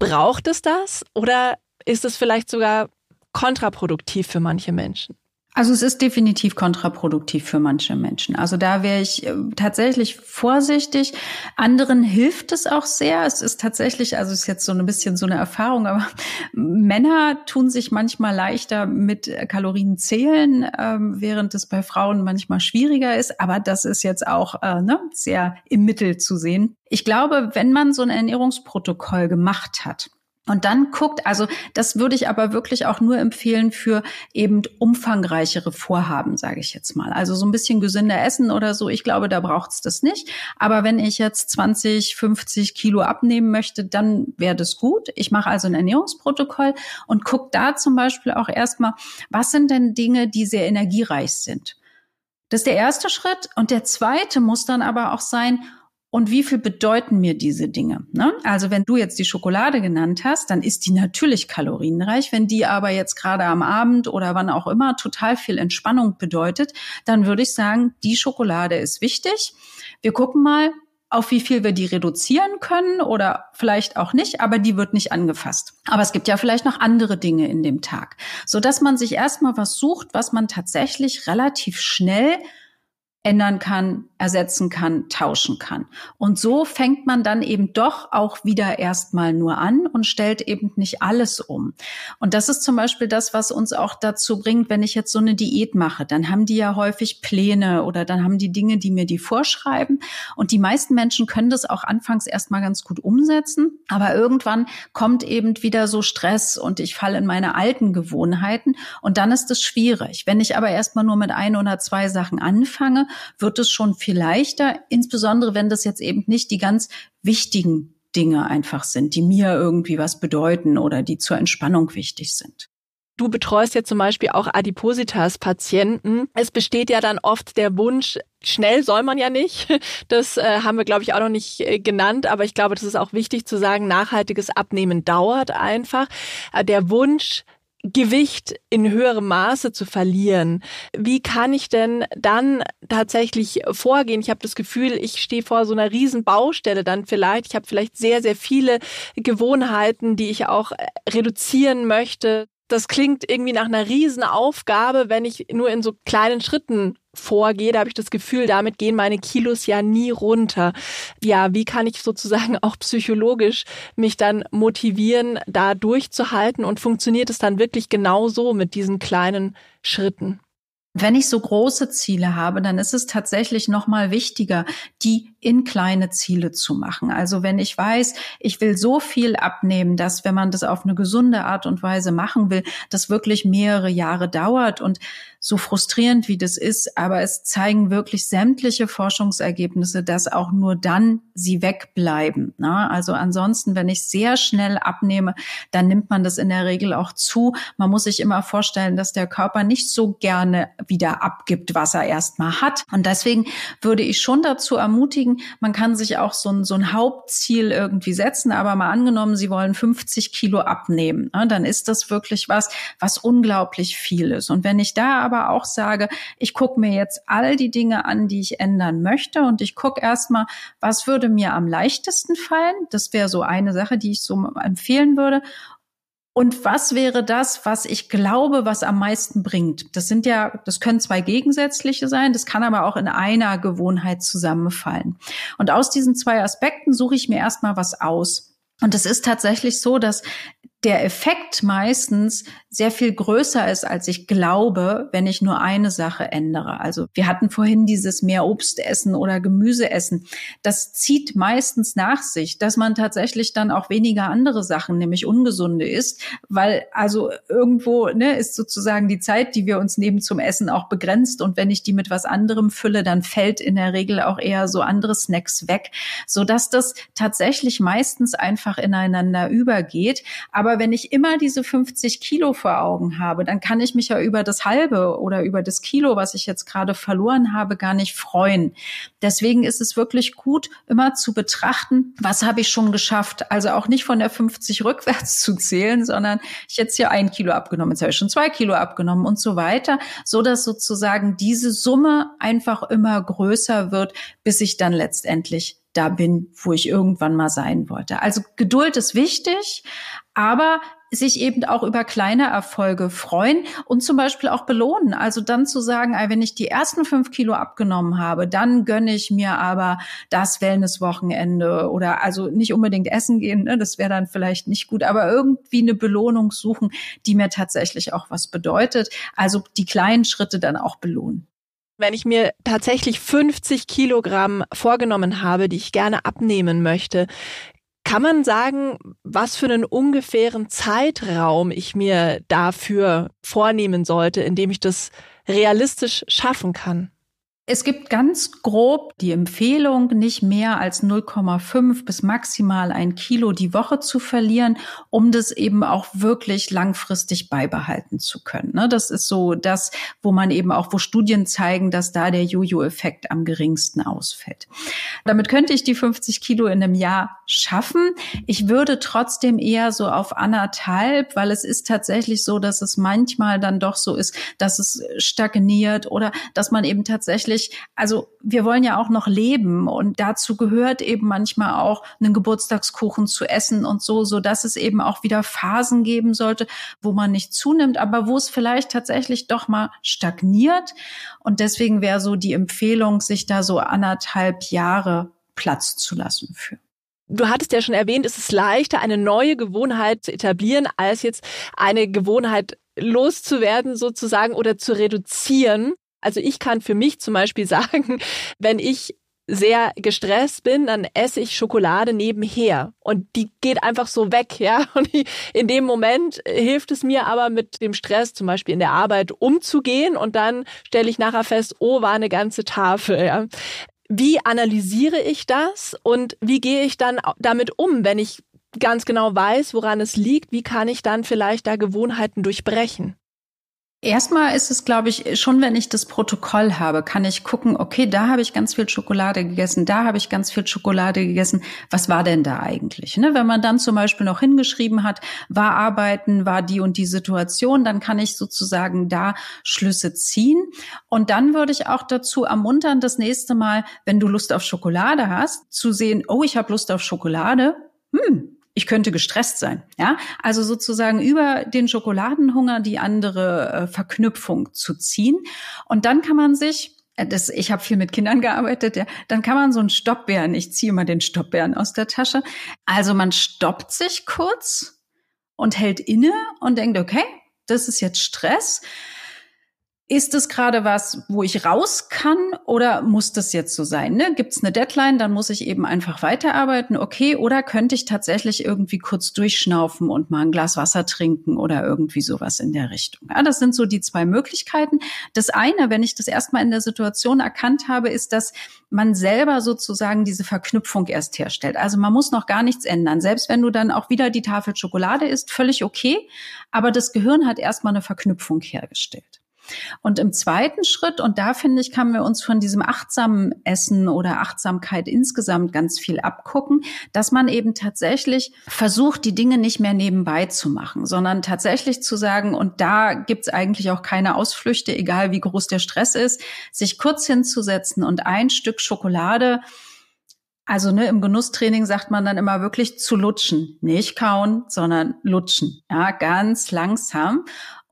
Braucht es das oder ist es vielleicht sogar kontraproduktiv für manche Menschen? Also es ist definitiv kontraproduktiv für manche Menschen. Also da wäre ich äh, tatsächlich vorsichtig. Anderen hilft es auch sehr. Es ist tatsächlich, also es ist jetzt so ein bisschen so eine Erfahrung, aber <laughs> Männer tun sich manchmal leichter mit Kalorien zählen, ähm, während es bei Frauen manchmal schwieriger ist. Aber das ist jetzt auch äh, ne, sehr im Mittel zu sehen. Ich glaube, wenn man so ein Ernährungsprotokoll gemacht hat, und dann guckt, also das würde ich aber wirklich auch nur empfehlen für eben umfangreichere Vorhaben, sage ich jetzt mal. Also so ein bisschen gesünder essen oder so, ich glaube, da braucht's das nicht. Aber wenn ich jetzt 20, 50 Kilo abnehmen möchte, dann wäre das gut. Ich mache also ein Ernährungsprotokoll und gucke da zum Beispiel auch erstmal, was sind denn Dinge, die sehr energiereich sind. Das ist der erste Schritt. Und der zweite muss dann aber auch sein, und wie viel bedeuten mir diese Dinge? Ne? Also wenn du jetzt die Schokolade genannt hast, dann ist die natürlich kalorienreich. Wenn die aber jetzt gerade am Abend oder wann auch immer total viel Entspannung bedeutet, dann würde ich sagen, die Schokolade ist wichtig. Wir gucken mal, auf wie viel wir die reduzieren können oder vielleicht auch nicht, aber die wird nicht angefasst. Aber es gibt ja vielleicht noch andere Dinge in dem Tag, so dass man sich erstmal was sucht, was man tatsächlich relativ schnell ändern kann, ersetzen kann, tauschen kann. Und so fängt man dann eben doch auch wieder erstmal nur an und stellt eben nicht alles um. Und das ist zum Beispiel das, was uns auch dazu bringt, wenn ich jetzt so eine Diät mache, dann haben die ja häufig Pläne oder dann haben die Dinge, die mir die vorschreiben. Und die meisten Menschen können das auch anfangs erstmal ganz gut umsetzen. Aber irgendwann kommt eben wieder so Stress und ich falle in meine alten Gewohnheiten. Und dann ist es schwierig. Wenn ich aber erstmal nur mit ein oder zwei Sachen anfange, wird es schon viel leichter, insbesondere wenn das jetzt eben nicht die ganz wichtigen Dinge einfach sind, die mir irgendwie was bedeuten oder die zur Entspannung wichtig sind. Du betreust ja zum Beispiel auch Adipositas-Patienten. Es besteht ja dann oft der Wunsch, schnell soll man ja nicht. Das äh, haben wir, glaube ich, auch noch nicht äh, genannt. Aber ich glaube, das ist auch wichtig zu sagen, nachhaltiges Abnehmen dauert einfach. Äh, der Wunsch, Gewicht in höherem Maße zu verlieren. Wie kann ich denn dann tatsächlich vorgehen? Ich habe das Gefühl, ich stehe vor so einer riesen Baustelle dann vielleicht. Ich habe vielleicht sehr, sehr viele Gewohnheiten, die ich auch reduzieren möchte. Das klingt irgendwie nach einer Riesenaufgabe, wenn ich nur in so kleinen Schritten vorgehe. Da habe ich das Gefühl, damit gehen meine Kilos ja nie runter. Ja, wie kann ich sozusagen auch psychologisch mich dann motivieren, da durchzuhalten und funktioniert es dann wirklich genau so mit diesen kleinen Schritten? Wenn ich so große Ziele habe, dann ist es tatsächlich noch mal wichtiger, die in kleine Ziele zu machen. Also wenn ich weiß, ich will so viel abnehmen, dass wenn man das auf eine gesunde Art und Weise machen will, das wirklich mehrere Jahre dauert und so frustrierend wie das ist, aber es zeigen wirklich sämtliche Forschungsergebnisse, dass auch nur dann sie wegbleiben. Ne? Also ansonsten, wenn ich sehr schnell abnehme, dann nimmt man das in der Regel auch zu. Man muss sich immer vorstellen, dass der Körper nicht so gerne wieder abgibt, was er erstmal hat. Und deswegen würde ich schon dazu ermutigen, man kann sich auch so ein, so ein Hauptziel irgendwie setzen, aber mal angenommen, Sie wollen 50 Kilo abnehmen, ne? dann ist das wirklich was, was unglaublich viel ist. Und wenn ich da aber aber auch sage, ich gucke mir jetzt all die Dinge an, die ich ändern möchte und ich gucke erstmal, was würde mir am leichtesten fallen. Das wäre so eine Sache, die ich so empfehlen würde. Und was wäre das, was ich glaube, was am meisten bringt? Das sind ja, das können zwei gegensätzliche sein, das kann aber auch in einer Gewohnheit zusammenfallen. Und aus diesen zwei Aspekten suche ich mir erstmal was aus. Und es ist tatsächlich so, dass der Effekt meistens sehr viel größer ist, als ich glaube, wenn ich nur eine Sache ändere. Also wir hatten vorhin dieses mehr Obst essen oder Gemüse essen. Das zieht meistens nach sich, dass man tatsächlich dann auch weniger andere Sachen, nämlich ungesunde isst, weil also irgendwo ne, ist sozusagen die Zeit, die wir uns nehmen zum Essen auch begrenzt. Und wenn ich die mit was anderem fülle, dann fällt in der Regel auch eher so andere Snacks weg, so dass das tatsächlich meistens einfach ineinander übergeht. Aber wenn ich immer diese 50 Kilo vor Augen habe, dann kann ich mich ja über das halbe oder über das Kilo, was ich jetzt gerade verloren habe, gar nicht freuen. Deswegen ist es wirklich gut, immer zu betrachten, was habe ich schon geschafft. Also auch nicht von der 50 rückwärts <laughs> zu zählen, sondern ich jetzt hier ein Kilo abgenommen, jetzt habe ich schon zwei Kilo abgenommen und so weiter, so dass sozusagen diese Summe einfach immer größer wird, bis ich dann letztendlich da bin, wo ich irgendwann mal sein wollte. Also Geduld ist wichtig, aber sich eben auch über kleine Erfolge freuen und zum Beispiel auch belohnen. Also dann zu sagen, wenn ich die ersten fünf Kilo abgenommen habe, dann gönne ich mir aber das Wellnesswochenende oder also nicht unbedingt essen gehen, ne, das wäre dann vielleicht nicht gut, aber irgendwie eine Belohnung suchen, die mir tatsächlich auch was bedeutet. Also die kleinen Schritte dann auch belohnen. Wenn ich mir tatsächlich 50 Kilogramm vorgenommen habe, die ich gerne abnehmen möchte, kann man sagen, was für einen ungefähren Zeitraum ich mir dafür vornehmen sollte, indem ich das realistisch schaffen kann? Es gibt ganz grob die Empfehlung, nicht mehr als 0,5 bis maximal ein Kilo die Woche zu verlieren, um das eben auch wirklich langfristig beibehalten zu können. Ne? Das ist so das, wo man eben auch, wo Studien zeigen, dass da der Jojo-Effekt am geringsten ausfällt. Damit könnte ich die 50 Kilo in einem Jahr schaffen. Ich würde trotzdem eher so auf anderthalb, weil es ist tatsächlich so, dass es manchmal dann doch so ist, dass es stagniert oder dass man eben tatsächlich wirklich, also wir wollen ja auch noch leben und dazu gehört eben manchmal auch einen Geburtstagskuchen zu essen und so, so dass es eben auch wieder Phasen geben sollte, wo man nicht zunimmt, aber wo es vielleicht tatsächlich doch mal stagniert. Und deswegen wäre so die Empfehlung, sich da so anderthalb Jahre Platz zu lassen für. Du hattest ja schon erwähnt, es ist leichter, eine neue Gewohnheit zu etablieren, als jetzt eine Gewohnheit loszuwerden sozusagen oder zu reduzieren. Also ich kann für mich zum Beispiel <laughs> sagen, wenn ich sehr gestresst bin, dann esse ich Schokolade nebenher und die geht einfach so weg, ja. <laughs> Und in dem Moment hilft es mir aber mit dem Stress zum Beispiel in der Arbeit umzugehen und dann stelle ich nachher fest, oh, war eine ganze Tafel, ja. Wie analysiere ich das und wie gehe ich dann damit um, wenn ich ganz genau weiß, woran es liegt? Wie kann ich dann vielleicht da Gewohnheiten durchbrechen? Erstmal ist es, glaube ich, schon, wenn ich das Protokoll habe, kann ich gucken, okay, da habe ich ganz viel Schokolade gegessen, da habe ich ganz viel Schokolade gegessen. Was war denn da eigentlich? Ne? Wenn man dann zum Beispiel noch hingeschrieben hat, war arbeiten, war die und die Situation, dann kann ich sozusagen da Schlüsse ziehen. Und dann würde ich auch dazu ermuntern, das nächste Mal, wenn du Lust auf Schokolade hast, zu sehen, oh, ich habe Lust auf Schokolade. Hm, ich könnte gestresst sein. Ja, also sozusagen über den Schokoladenhunger die andere äh, Verknüpfung zu ziehen. Und dann kann man sich äh, das, ich habe viel mit Kindern gearbeitet, ja, dann kann man so einen Stoppbären, ich ziehe immer den Stoppbären aus der Tasche. Also man stoppt sich kurz und hält inne und denkt, okay, das ist jetzt Stress. Ist es gerade was, wo ich raus kann oder muss das jetzt so sein? Ne? Gibt es eine Deadline, dann muss ich eben einfach weiterarbeiten, okay, oder könnte ich tatsächlich irgendwie kurz durchschnaufen und mal ein Glas Wasser trinken oder irgendwie sowas in der Richtung. Ja, das sind so die zwei Möglichkeiten. Das eine, wenn ich das erstmal in der Situation erkannt habe, ist, dass man selber sozusagen diese Verknüpfung erst herstellt. Also man muss noch gar nichts ändern. Selbst wenn du dann auch wieder die Tafel Schokolade isst, völlig okay. Aber das Gehirn hat erstmal eine Verknüpfung hergestellt. Und im zweiten Schritt, und da finde ich, kann wir uns von diesem achtsamen Essen oder Achtsamkeit insgesamt ganz viel abgucken, dass man eben tatsächlich versucht, die Dinge nicht mehr nebenbei zu machen, sondern tatsächlich zu sagen, und da gibt's eigentlich auch keine Ausflüchte, egal wie groß der Stress ist, sich kurz hinzusetzen und ein Stück Schokolade also ne, im Genusstraining sagt man dann immer wirklich zu lutschen, nicht kauen, sondern lutschen, ja, ganz langsam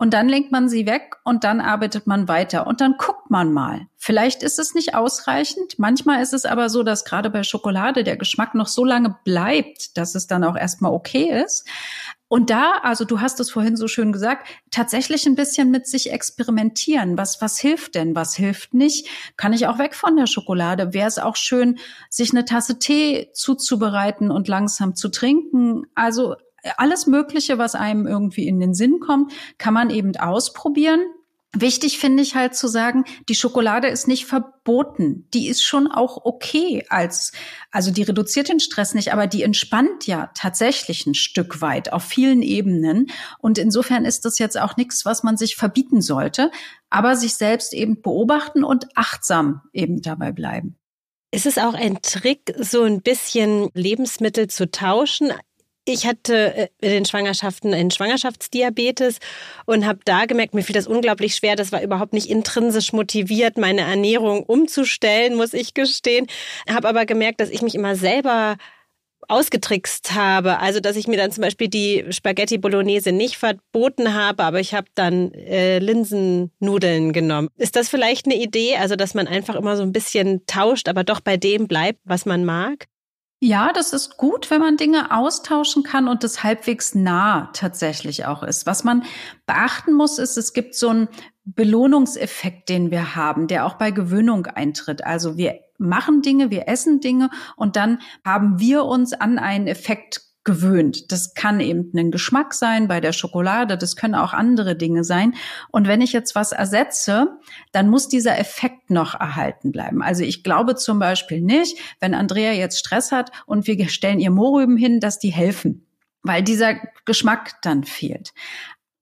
und dann lenkt man sie weg und dann arbeitet man weiter und dann guckt man mal. Vielleicht ist es nicht ausreichend. Manchmal ist es aber so, dass gerade bei Schokolade der Geschmack noch so lange bleibt, dass es dann auch erstmal okay ist. Und da, also du hast es vorhin so schön gesagt, tatsächlich ein bisschen mit sich experimentieren. Was, was hilft denn? Was hilft nicht? Kann ich auch weg von der Schokolade? Wäre es auch schön, sich eine Tasse Tee zuzubereiten und langsam zu trinken? Also alles Mögliche, was einem irgendwie in den Sinn kommt, kann man eben ausprobieren. Wichtig finde ich halt zu sagen, die Schokolade ist nicht verboten. Die ist schon auch okay als, also die reduziert den Stress nicht, aber die entspannt ja tatsächlich ein Stück weit auf vielen Ebenen. Und insofern ist das jetzt auch nichts, was man sich verbieten sollte, aber sich selbst eben beobachten und achtsam eben dabei bleiben. Ist es auch ein Trick, so ein bisschen Lebensmittel zu tauschen? Ich hatte äh, in den Schwangerschaften einen Schwangerschaftsdiabetes und habe da gemerkt, mir fiel das unglaublich schwer. Das war überhaupt nicht intrinsisch motiviert, meine Ernährung umzustellen, muss ich gestehen. Habe aber gemerkt, dass ich mich immer selber ausgetrickst habe. Also, dass ich mir dann zum Beispiel die Spaghetti Bolognese nicht verboten habe, aber ich habe dann äh, Linsennudeln genommen. Ist das vielleicht eine Idee? Also, dass man einfach immer so ein bisschen tauscht, aber doch bei dem bleibt, was man mag? Ja, das ist gut, wenn man Dinge austauschen kann und das halbwegs nah tatsächlich auch ist. Was man beachten muss, ist, es gibt so einen Belohnungseffekt, den wir haben, der auch bei Gewöhnung eintritt. Also wir machen Dinge, wir essen Dinge und dann haben wir uns an einen Effekt gewöhnt. Das kann eben ein Geschmack sein bei der Schokolade, das können auch andere Dinge sein. Und wenn ich jetzt was ersetze, dann muss dieser Effekt noch erhalten bleiben. Also ich glaube zum Beispiel nicht, wenn Andrea jetzt Stress hat und wir stellen ihr Mohrrüben hin, dass die helfen, weil dieser Geschmack dann fehlt.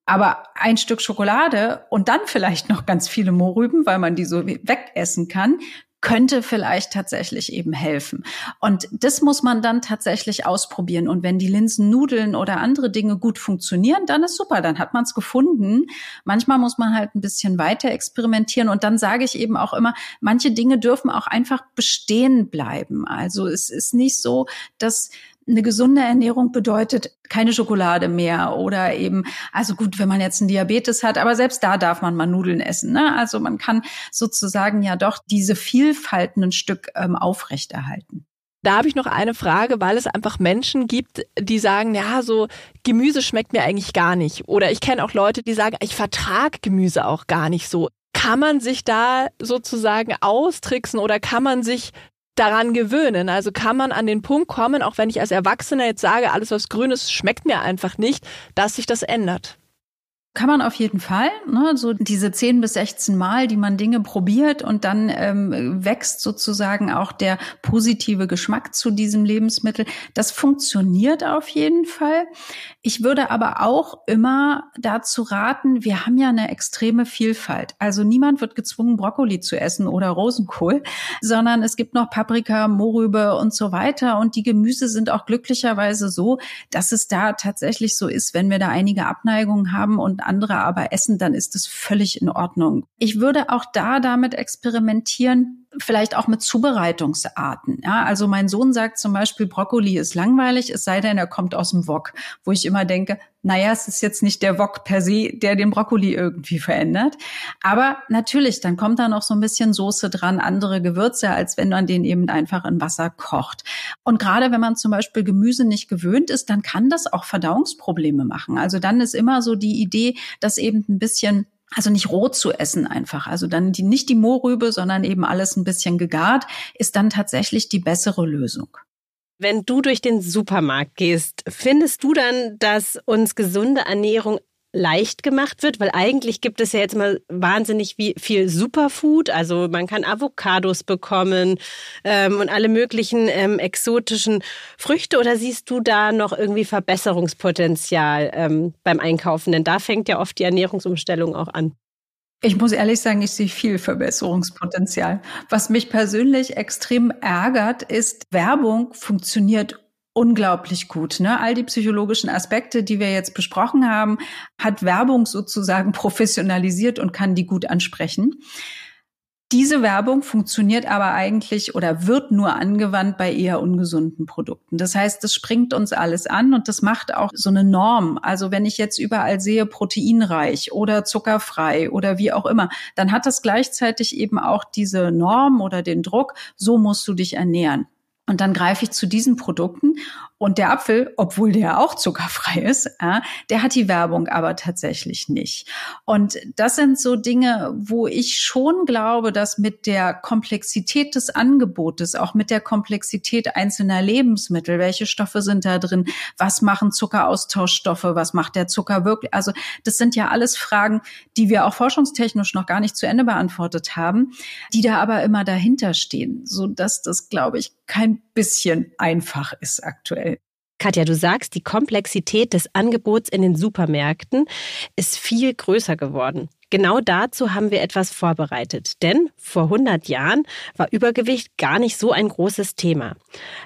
Aber ein Stück Schokolade und dann vielleicht noch ganz viele Mohrrüben, weil man die so wegessen kann, könnte vielleicht tatsächlich eben helfen. Und das muss man dann tatsächlich ausprobieren. Und wenn die Linsennudeln oder andere Dinge gut funktionieren, dann ist super, dann hat man es gefunden. Manchmal muss man halt ein bisschen weiter experimentieren. Und dann sage ich eben auch immer, manche Dinge dürfen auch einfach bestehen bleiben. Also es ist nicht so, dass eine gesunde Ernährung bedeutet keine Schokolade mehr oder eben, also gut, wenn man jetzt einen Diabetes hat, aber selbst da darf man mal Nudeln essen. Ne? Also man kann sozusagen ja doch diese Vielfalt ein Stück ähm, aufrechterhalten. Da habe ich noch eine Frage, weil es einfach Menschen gibt, die sagen, ja, so Gemüse schmeckt mir eigentlich gar nicht. Oder ich kenne auch Leute, die sagen, ich vertrag Gemüse auch gar nicht so. Kann man sich da sozusagen austricksen oder kann man sich daran gewöhnen. Also kann man an den Punkt kommen, auch wenn ich als Erwachsener jetzt sage, alles was grün ist, schmeckt mir einfach nicht, dass sich das ändert. Kann man auf jeden Fall. Ne? So diese 10 bis 16 Mal, die man Dinge probiert und dann ähm, wächst sozusagen auch der positive Geschmack zu diesem Lebensmittel. Das funktioniert auf jeden Fall. Ich würde aber auch immer dazu raten, wir haben ja eine extreme Vielfalt. Also niemand wird gezwungen, Brokkoli zu essen oder Rosenkohl, sondern es gibt noch Paprika, Mohrrübe und so weiter. Und die Gemüse sind auch glücklicherweise so, dass es da tatsächlich so ist, wenn wir da einige Abneigungen haben und andere aber essen, dann ist es völlig in Ordnung. Ich würde auch da damit experimentieren, vielleicht auch mit Zubereitungsarten. Ja, also mein Sohn sagt zum Beispiel, Brokkoli ist langweilig, es sei denn, er kommt aus dem Wok, wo ich immer denke, naja, es ist jetzt nicht der Wok per se, der den Brokkoli irgendwie verändert. Aber natürlich, dann kommt da noch so ein bisschen Soße dran, andere Gewürze, als wenn man den eben einfach in Wasser kocht. Und gerade wenn man zum Beispiel Gemüse nicht gewöhnt ist, dann kann das auch Verdauungsprobleme machen. Also dann ist immer so die Idee, dass eben ein bisschen also nicht roh zu essen einfach. Also dann die, nicht die Mohrrübe, sondern eben alles ein bisschen gegart, ist dann tatsächlich die bessere Lösung. Wenn du durch den Supermarkt gehst, findest du dann, dass uns gesunde Ernährung leicht gemacht wird, weil eigentlich gibt es ja jetzt mal wahnsinnig viel Superfood. Also man kann Avocados bekommen ähm, und alle möglichen ähm, exotischen Früchte. Oder siehst du da noch irgendwie Verbesserungspotenzial ähm, beim Einkaufen? Denn da fängt ja oft die Ernährungsumstellung auch an. Ich muss ehrlich sagen, ich sehe viel Verbesserungspotenzial. Was mich persönlich extrem ärgert, ist, Werbung funktioniert unglaublich gut. Ne? All die psychologischen Aspekte, die wir jetzt besprochen haben, hat Werbung sozusagen <laughs> professionalisiert und kann die gut ansprechen. Diese Werbung funktioniert aber eigentlich oder wird nur angewandt bei eher ungesunden Produkten. Das heißt, das springt uns alles an und das macht auch so eine Norm. Also wenn ich jetzt überall sehe proteinreich oder zuckerfrei oder wie auch immer, dann hat das gleichzeitig eben auch diese Norm oder den Druck, so musst du dich ernähren. Und dann greife ich zu diesen Produkten und der Apfel, obwohl der auch zuckerfrei ist, äh, der hat die Werbung aber tatsächlich nicht. Und das sind so Dinge, wo ich schon glaube, dass mit der Komplexität des Angebotes, auch mit der Komplexität einzelner Lebensmittel, welche Stoffe sind da drin, was machen Zuckeraustauschstoffe, was macht der Zucker wirklich, also das sind ja alles Fragen, die wir auch forschungstechnisch noch gar nicht zu Ende beantwortet haben, die da aber immer dahinter stehen, so dass das, glaube ich, kein bisschen einfach ist aktuell. Katja, du sagst, die Komplexität des Angebots in den Supermärkten ist viel größer geworden. Genau dazu haben wir etwas vorbereitet, denn vor 100 Jahren war Übergewicht gar nicht so ein großes Thema.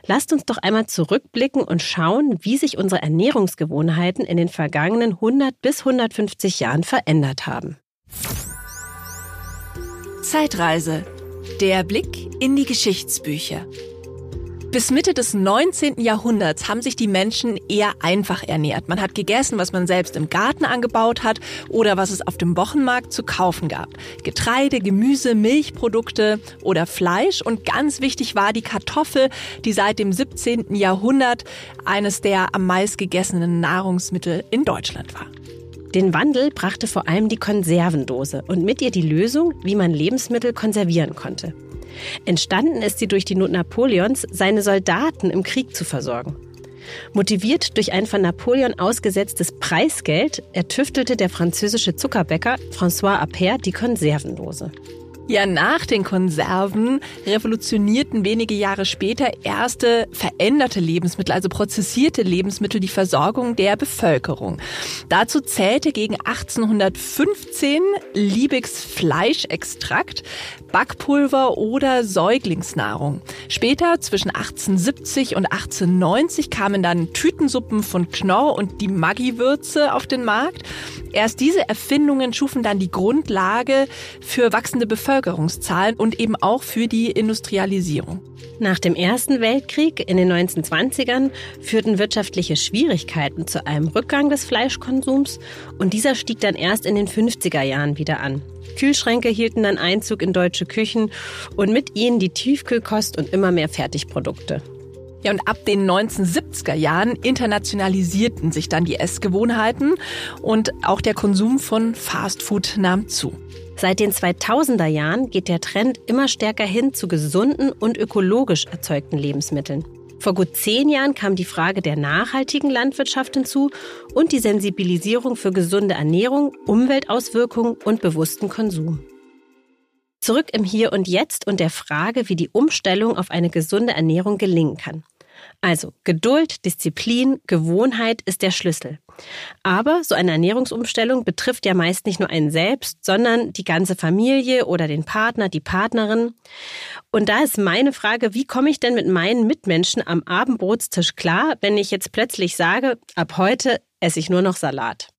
Lasst uns doch einmal zurückblicken und schauen, wie sich unsere Ernährungsgewohnheiten in den vergangenen 100 bis 150 Jahren verändert haben. Zeitreise. Der Blick in die Geschichtsbücher. Bis Mitte des 19. Jahrhunderts haben sich die Menschen eher einfach ernährt. Man hat gegessen, was man selbst im Garten angebaut hat oder was es auf dem Wochenmarkt zu kaufen gab. Getreide, Gemüse, Milchprodukte oder Fleisch. Und ganz wichtig war die Kartoffel, die seit dem 17. Jahrhundert eines der am meist gegessenen Nahrungsmittel in Deutschland war. Den Wandel brachte vor allem die Konservendose und mit ihr die Lösung, wie man Lebensmittel konservieren konnte. Entstanden ist sie durch die Not Napoleons, seine Soldaten im Krieg zu versorgen. Motiviert durch ein von Napoleon ausgesetztes Preisgeld ertüftelte der französische Zuckerbäcker François Appert die Konservendose. Ja, nach den Konserven revolutionierten wenige Jahre später erste veränderte Lebensmittel, also prozessierte Lebensmittel, die Versorgung der Bevölkerung. Dazu zählte gegen 1815 Liebigs Fleischextrakt, Backpulver oder Säuglingsnahrung. Später, zwischen 1870 und 1890, kamen dann Tütensuppen von Knorr und die Maggi-Würze auf den Markt. Erst diese Erfindungen schufen dann die Grundlage für wachsende Bevölkerungszahlen und eben auch für die Industrialisierung. Nach dem Ersten Weltkrieg in den 1920ern führten wirtschaftliche Schwierigkeiten zu einem Rückgang des Fleischkonsums und dieser stieg dann erst in den 50er Jahren wieder an. Kühlschränke hielten dann Einzug in deutsche Küchen und mit ihnen die Tiefkühlkost und immer mehr Fertigprodukte. Ja, und ab den 1970er Jahren internationalisierten sich dann die Essgewohnheiten und auch der Konsum von Fastfood nahm zu. Seit den 2000er Jahren geht der Trend immer stärker hin zu gesunden und ökologisch erzeugten Lebensmitteln. Vor gut zehn Jahren kam die Frage der nachhaltigen Landwirtschaft hinzu und die Sensibilisierung für gesunde Ernährung, Umweltauswirkungen und bewussten Konsum. Zurück im Hier und Jetzt und der Frage, wie die Umstellung auf eine gesunde Ernährung gelingen kann. Also Geduld, Disziplin, Gewohnheit ist der Schlüssel. Aber so eine Ernährungsumstellung betrifft ja meist nicht nur einen selbst, sondern die ganze Familie oder den Partner, die Partnerin. Und da ist meine Frage, wie komme ich denn mit meinen Mitmenschen am Abendbrotstisch klar, wenn ich jetzt plötzlich sage, ab heute esse ich nur noch Salat?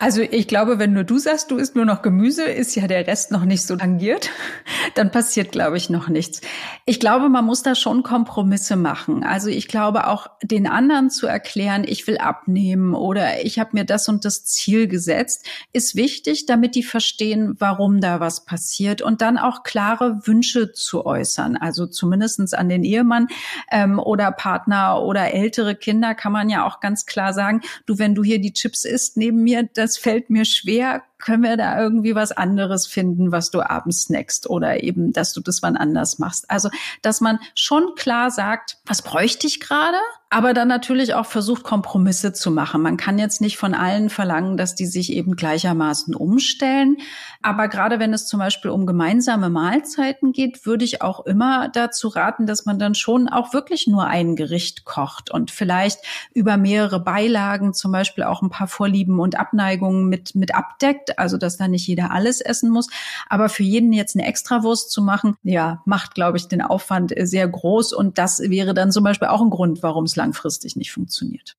Also ich glaube, wenn nur du sagst, du isst nur noch Gemüse, ist ja der Rest noch nicht so tangiert, <laughs> dann passiert, glaube ich, noch nichts. Ich glaube, man muss da schon Kompromisse machen. Also ich glaube auch den anderen zu erklären, ich will abnehmen oder ich habe mir das und das Ziel gesetzt, ist wichtig, damit die verstehen, warum da was passiert und dann auch klare Wünsche zu äußern. Also zumindestens an den Ehemann ähm, oder Partner oder ältere Kinder kann man ja auch ganz klar sagen, du, wenn du hier die Chips isst neben mir, das fällt mir schwer, können wir da irgendwie was anderes finden, was du abends snackst oder eben, dass du das wann anders machst. Also, dass man schon klar sagt, was bräuchte ich gerade? Aber dann natürlich auch versucht, Kompromisse zu machen. Man kann jetzt nicht von allen verlangen, dass die sich eben gleichermaßen umstellen. Aber gerade wenn es zum Beispiel um gemeinsame Mahlzeiten geht, würde ich auch immer dazu raten, dass man dann schon auch wirklich nur ein Gericht kocht und vielleicht über mehrere Beilagen zum Beispiel auch ein paar Vorlieben und Abneigungen mit, mit abdeckt also dass da nicht jeder alles essen muss. Aber für jeden jetzt eine Extrawurst zu machen, ja, macht, glaube ich, den Aufwand sehr groß. Und das wäre dann zum Beispiel auch ein Grund, warum es langfristig nicht funktioniert.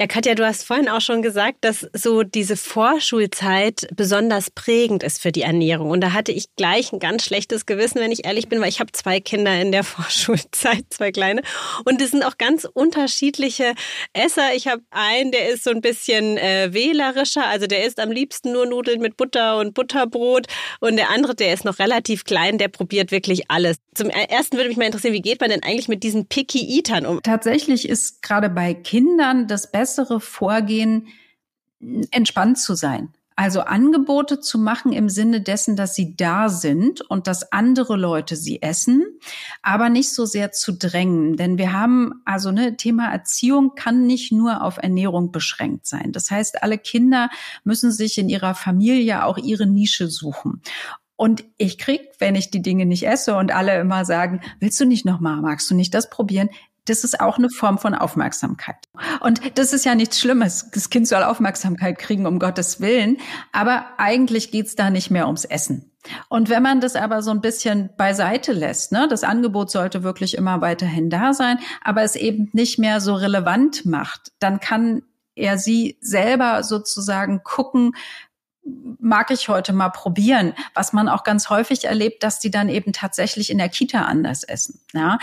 Ja, Katja, du hast vorhin auch schon gesagt, dass so diese Vorschulzeit besonders prägend ist für die Ernährung. Und da hatte ich gleich ein ganz schlechtes Gewissen, wenn ich ehrlich bin, weil ich habe zwei Kinder in der <laughs> Vorschulzeit, zwei kleine. Und es sind auch ganz unterschiedliche Esser. Ich habe einen, der ist so ein bisschen äh, wählerischer, also der isst am liebsten nur Nudeln mit Butter und Butterbrot. Und der andere, der ist noch relativ klein, der probiert wirklich alles. Zum ersten würde mich mal interessieren, wie geht man denn eigentlich mit diesen Picky Eatern um? Tatsächlich ist gerade bei Kindern das Beste, bessere Vorgehen, entspannt zu sein. Also Angebote zu machen im Sinne dessen, dass sie da sind und dass andere Leute sie essen, aber nicht so sehr zu drängen. Denn wir haben, also ne, Thema Erziehung kann nicht nur auf Ernährung beschränkt sein. Das heißt, alle Kinder müssen sich in ihrer Familie auch ihre Nische suchen. Und ich krieg, wenn ich die Dinge nicht esse und alle immer sagen, willst du nicht nochmal, magst du nicht das probieren? Das ist auch eine Form von Aufmerksamkeit. Und das ist ja nichts Schlimmes. Das Kind soll Aufmerksamkeit kriegen, um Gottes Willen. Aber eigentlich geht's da nicht mehr ums Essen. Und wenn man das aber so ein bisschen beiseite lässt, ne, das Angebot sollte wirklich immer weiterhin da sein, aber es eben nicht mehr so relevant macht, dann kann er sie selber sozusagen gucken, mag ich heute mal probieren, was man auch ganz häufig erlebt, dass die dann eben tatsächlich in der Kita anders essen. Ja?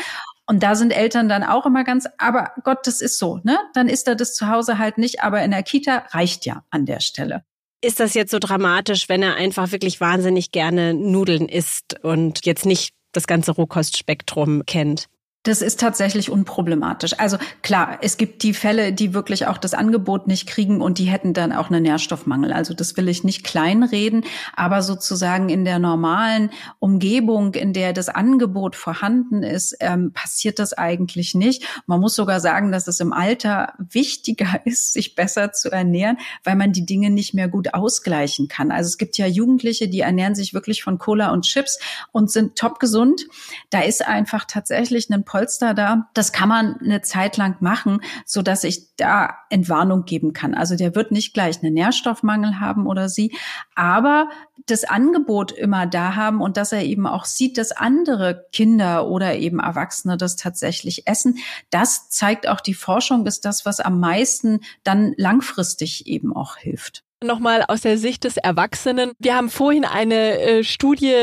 Und da sind Eltern dann auch immer ganz, aber Gott, das ist so, ne? Dann ist er das zu Hause halt nicht, aber in der Kita reicht ja an der Stelle. Ist das jetzt so dramatisch, wenn er einfach wirklich wahnsinnig gerne Nudeln isst und jetzt nicht das ganze Rohkostspektrum kennt? Das ist tatsächlich unproblematisch. Also klar, es gibt die Fälle, die wirklich auch das Angebot nicht kriegen und die hätten dann auch einen Nährstoffmangel. Also das will ich nicht kleinreden, aber sozusagen in der normalen Umgebung, in der das Angebot vorhanden ist, ähm, passiert das eigentlich nicht. Man muss sogar sagen, dass es im Alter wichtiger <laughs> ist, sich besser zu ernähren, weil man die Dinge nicht mehr gut ausgleichen kann. Also es gibt ja Jugendliche, die ernähren sich wirklich von Cola und Chips und sind top gesund. Da ist einfach tatsächlich ein Polster da. Das kann man eine Zeit lang machen, so dass ich da Entwarnung geben kann. Also der wird nicht gleich einen Nährstoffmangel haben oder sie, aber das Angebot immer da haben und dass er eben auch sieht, dass andere Kinder oder eben Erwachsene das tatsächlich essen. Das zeigt auch die Forschung, ist das, was am meisten dann langfristig eben auch hilft. Nochmal aus der Sicht des Erwachsenen. Wir haben vorhin eine äh, Studie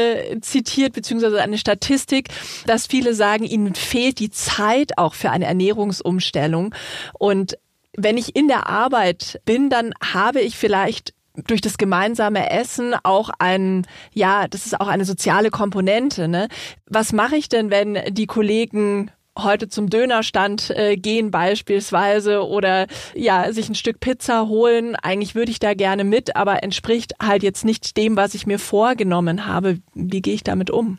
zitiert, beziehungsweise eine Statistik, dass viele sagen, ihnen fehlt die Zeit auch für eine Ernährungsumstellung. Und wenn ich in der Arbeit bin, dann habe ich vielleicht durch das gemeinsame Essen auch ein, ja, das ist auch eine soziale Komponente. Ne? Was mache ich denn, wenn die Kollegen heute zum Dönerstand äh, gehen beispielsweise oder ja, sich ein Stück Pizza holen. Eigentlich würde ich da gerne mit, aber entspricht halt jetzt nicht dem, was ich mir vorgenommen habe. Wie gehe ich damit um?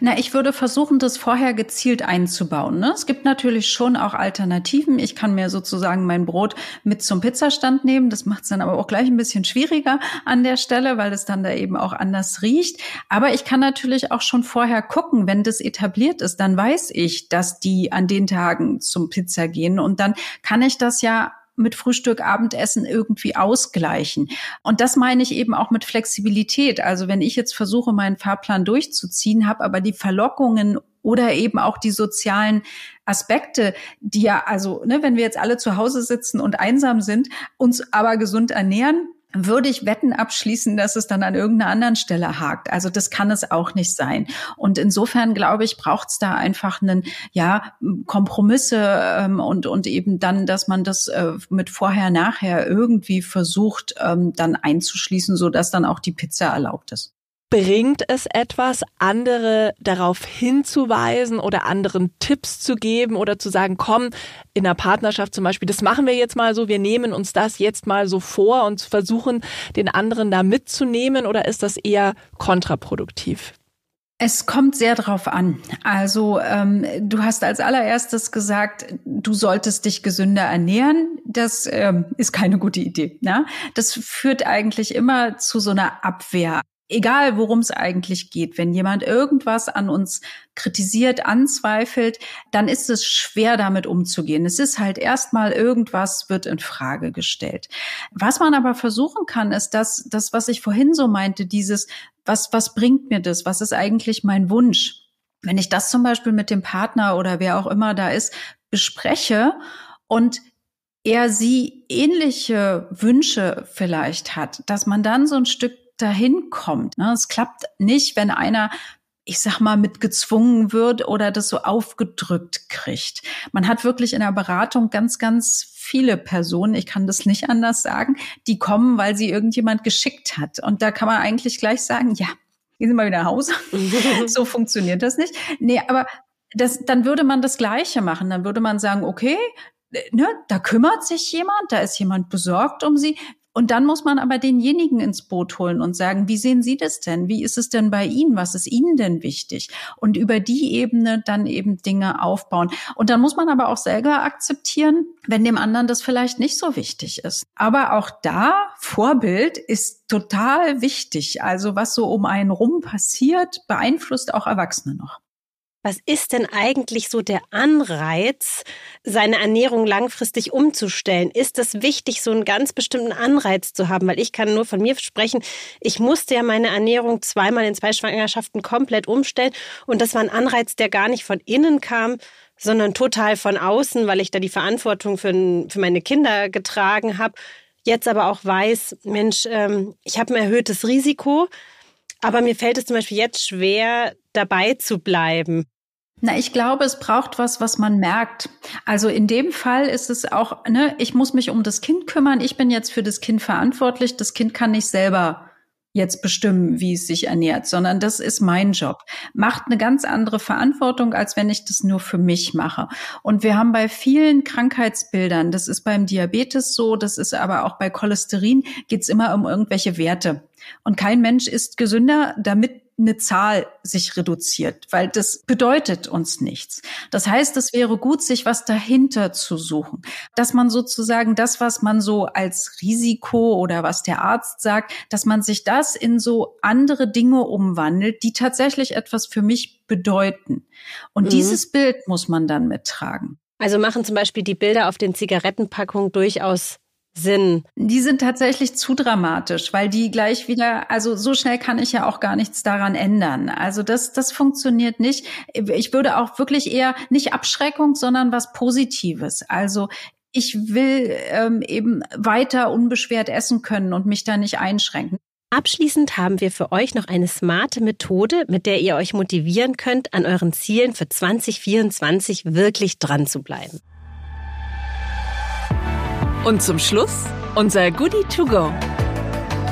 Na, ich würde versuchen, das vorher gezielt einzubauen. Ne? Es gibt natürlich schon auch Alternativen. Ich kann mir sozusagen mein Brot mit zum Pizzastand nehmen. Das macht es dann aber auch gleich ein bisschen schwieriger an der Stelle, weil es dann da eben auch anders riecht. Aber ich kann natürlich auch schon vorher gucken, wenn das etabliert ist, dann weiß ich, dass die an den Tagen zum Pizza gehen und dann kann ich das ja mit Frühstück, Abendessen irgendwie ausgleichen. Und das meine ich eben auch mit Flexibilität. Also wenn ich jetzt versuche, meinen Fahrplan durchzuziehen, habe aber die Verlockungen oder eben auch die sozialen Aspekte, die ja, also, ne, wenn wir jetzt alle zu Hause sitzen und einsam sind, uns aber gesund ernähren, würde ich Wetten abschließen, dass es dann an irgendeiner anderen Stelle hakt. Also das kann es auch nicht sein. Und insofern glaube ich, braucht es da einfach einen, ja, Kompromisse ähm, und, und eben dann, dass man das äh, mit vorher, nachher irgendwie versucht, ähm, dann einzuschließen, so dass dann auch die Pizza erlaubt ist. Bringt es etwas, andere darauf hinzuweisen oder anderen Tipps zu geben oder zu sagen, komm, in der Partnerschaft zum Beispiel, das machen wir jetzt mal so, wir nehmen uns das jetzt mal so vor und versuchen, den anderen da mitzunehmen oder ist das eher kontraproduktiv? Es kommt sehr drauf an. Also ähm, du hast als allererstes gesagt, du solltest dich gesünder ernähren. Das ähm, ist keine gute Idee. Ne? Das führt eigentlich immer zu so einer Abwehr egal worum es eigentlich geht, wenn jemand irgendwas an uns kritisiert, anzweifelt, dann ist es schwer damit umzugehen. Es ist halt erstmal irgendwas wird in Frage gestellt. Was man aber versuchen kann, ist das, das, was ich vorhin so meinte, dieses, was, was bringt mir das? Was ist eigentlich mein Wunsch? Wenn ich das zum Beispiel mit dem Partner oder wer auch immer da ist, bespreche und er sie ähnliche Wünsche vielleicht hat, dass man dann so ein Stück dahin kommt. Ne? Es klappt nicht, wenn einer ich sag mal, mit gezwungen wird oder das so aufgedrückt kriegt. Man hat wirklich in der Beratung ganz, ganz viele Personen, ich kann das nicht anders sagen, die kommen, weil sie irgendjemand geschickt hat. Und da kann man eigentlich gleich sagen, ja, gehen Sie mal wieder nach Hause. <laughs> so funktioniert das nicht. Nee, aber das, dann würde man das Gleiche machen. Dann würde man sagen, okay, ne, da kümmert sich jemand, da ist jemand besorgt um sie. Und dann muss man aber denjenigen ins Boot holen und sagen, wie sehen Sie das denn? Wie ist es denn bei Ihnen? Was ist Ihnen denn wichtig? Und über die Ebene dann eben Dinge aufbauen. Und dann muss man aber auch selber akzeptieren, wenn dem anderen das vielleicht nicht so wichtig ist. Aber auch da, Vorbild ist total wichtig. Also was so um einen rum passiert, beeinflusst auch Erwachsene noch. Was ist denn eigentlich so der Anreiz, seine Ernährung langfristig umzustellen? Ist es wichtig, so einen ganz bestimmten Anreiz zu haben? Weil ich kann nur von mir sprechen, ich musste ja meine Ernährung zweimal in zwei Schwangerschaften komplett umstellen. Und das war ein Anreiz, der gar nicht von innen kam, sondern total von außen, weil ich da die Verantwortung für, für meine Kinder getragen habe. Jetzt aber auch weiß, Mensch, ähm, ich habe ein erhöhtes Risiko. Aber mir fällt es zum Beispiel jetzt schwer, dabei zu bleiben. Na, ich glaube, es braucht was, was man merkt. Also in dem Fall ist es auch, ne, ich muss mich um das Kind kümmern. Ich bin jetzt für das Kind verantwortlich. Das Kind kann nicht selber jetzt bestimmen, wie es sich ernährt, sondern das ist mein Job. Macht eine ganz andere Verantwortung, als wenn ich das nur für mich mache. Und wir haben bei vielen Krankheitsbildern, das ist beim Diabetes so, das ist aber auch bei Cholesterin, geht's immer um irgendwelche Werte. Und kein Mensch ist gesünder, damit eine Zahl sich reduziert, weil das bedeutet uns nichts. Das heißt, es wäre gut, sich was dahinter zu suchen, dass man sozusagen das, was man so als Risiko oder was der Arzt sagt, dass man sich das in so andere Dinge umwandelt, die tatsächlich etwas für mich bedeuten. Und mhm. dieses Bild muss man dann mittragen. Also machen zum Beispiel die Bilder auf den Zigarettenpackungen durchaus Sinn. Die sind tatsächlich zu dramatisch, weil die gleich wieder, also so schnell kann ich ja auch gar nichts daran ändern. Also das, das funktioniert nicht. Ich würde auch wirklich eher nicht Abschreckung, sondern was Positives. Also ich will ähm, eben weiter unbeschwert essen können und mich da nicht einschränken. Abschließend haben wir für euch noch eine smarte Methode, mit der ihr euch motivieren könnt, an euren Zielen für 2024 wirklich dran zu bleiben. Und zum Schluss unser Goodie to go.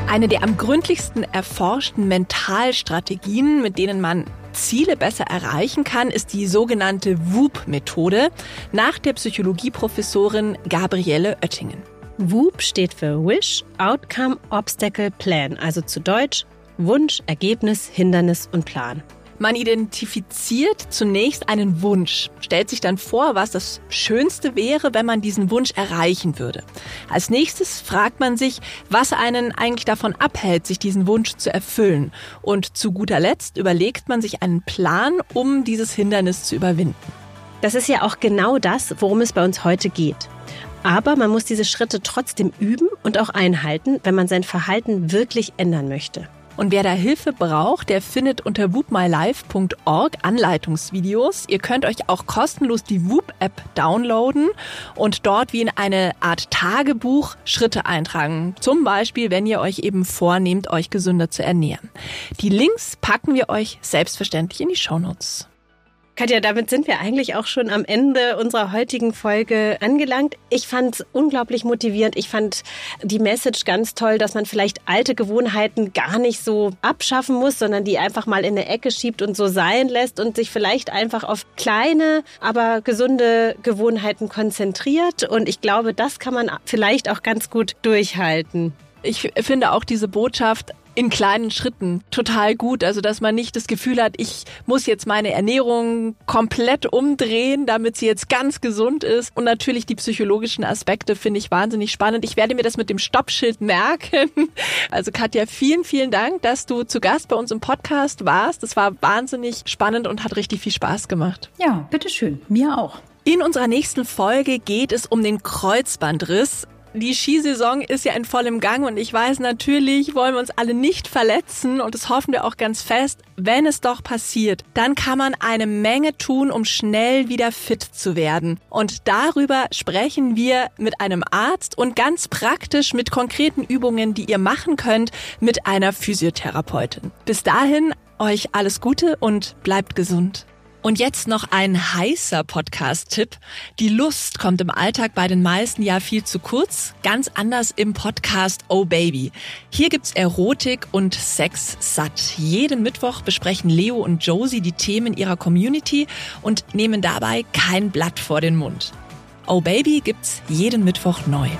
Eine der am gründlichsten erforschten Mentalstrategien, mit denen man Ziele besser erreichen kann, ist die sogenannte WOOP-Methode nach der Psychologieprofessorin Gabriele Oettingen. WOOP steht für Wish, Outcome, Obstacle, Plan, also zu Deutsch Wunsch, Ergebnis, Hindernis und Plan. Man identifiziert zunächst einen Wunsch, stellt sich dann vor, was das Schönste wäre, wenn man diesen Wunsch erreichen würde. Als nächstes fragt man sich, was einen eigentlich davon abhält, sich diesen Wunsch zu erfüllen. Und zu guter Letzt überlegt man sich einen Plan, um dieses Hindernis zu überwinden. Das ist ja auch genau das, worum es bei uns heute geht. Aber man muss diese Schritte trotzdem üben und auch einhalten, wenn man sein Verhalten wirklich ändern möchte. Und wer da Hilfe braucht, der findet unter whoopmylife.org Anleitungsvideos. Ihr könnt euch auch kostenlos die Whoop-App downloaden und dort wie in eine Art Tagebuch Schritte eintragen. Zum Beispiel, wenn ihr euch eben vornehmt, euch gesünder zu ernähren. Die Links packen wir euch selbstverständlich in die Shownotes. Katja, damit sind wir eigentlich auch schon am Ende unserer heutigen Folge angelangt. Ich fand es unglaublich motivierend. Ich fand die Message ganz toll, dass man vielleicht alte Gewohnheiten gar nicht so abschaffen muss, sondern die einfach mal in eine Ecke schiebt und so sein lässt und sich vielleicht einfach auf kleine, aber gesunde Gewohnheiten konzentriert. Und ich glaube, das kann man vielleicht auch ganz gut durchhalten. Ich finde auch diese Botschaft, in kleinen Schritten total gut. Also, dass man nicht das Gefühl hat, ich muss jetzt meine Ernährung komplett umdrehen, damit sie jetzt ganz gesund ist. Und natürlich die psychologischen Aspekte finde ich wahnsinnig spannend. Ich werde mir das mit dem Stoppschild merken. <laughs> Also, Katja, vielen, vielen Dank, dass du zu Gast bei uns im Podcast warst. Das war wahnsinnig spannend und hat richtig viel Spaß gemacht. Ja, bitteschön. Mir auch. In unserer nächsten Folge geht es um den Kreuzbandriss die Skisaison ist ja in vollem Gang und ich weiß natürlich, wollen wir uns alle nicht verletzen und das hoffen wir auch ganz fest. Wenn es doch passiert, dann kann man eine Menge tun, um schnell wieder fit zu werden. Und darüber sprechen wir mit einem Arzt und ganz praktisch mit konkreten Übungen, die ihr machen könnt, mit einer Physiotherapeutin. Bis dahin euch alles Gute und bleibt gesund. Und jetzt noch ein heißer Podcast-Tipp. Die Lust kommt im Alltag bei den meisten ja viel zu kurz. Ganz anders im Podcast Oh Baby. Hier gibt's Erotik und Sex satt. Jeden Mittwoch besprechen Leo und Josie die Themen ihrer Community und nehmen dabei kein Blatt vor den Mund. Oh Baby gibt's jeden Mittwoch neu.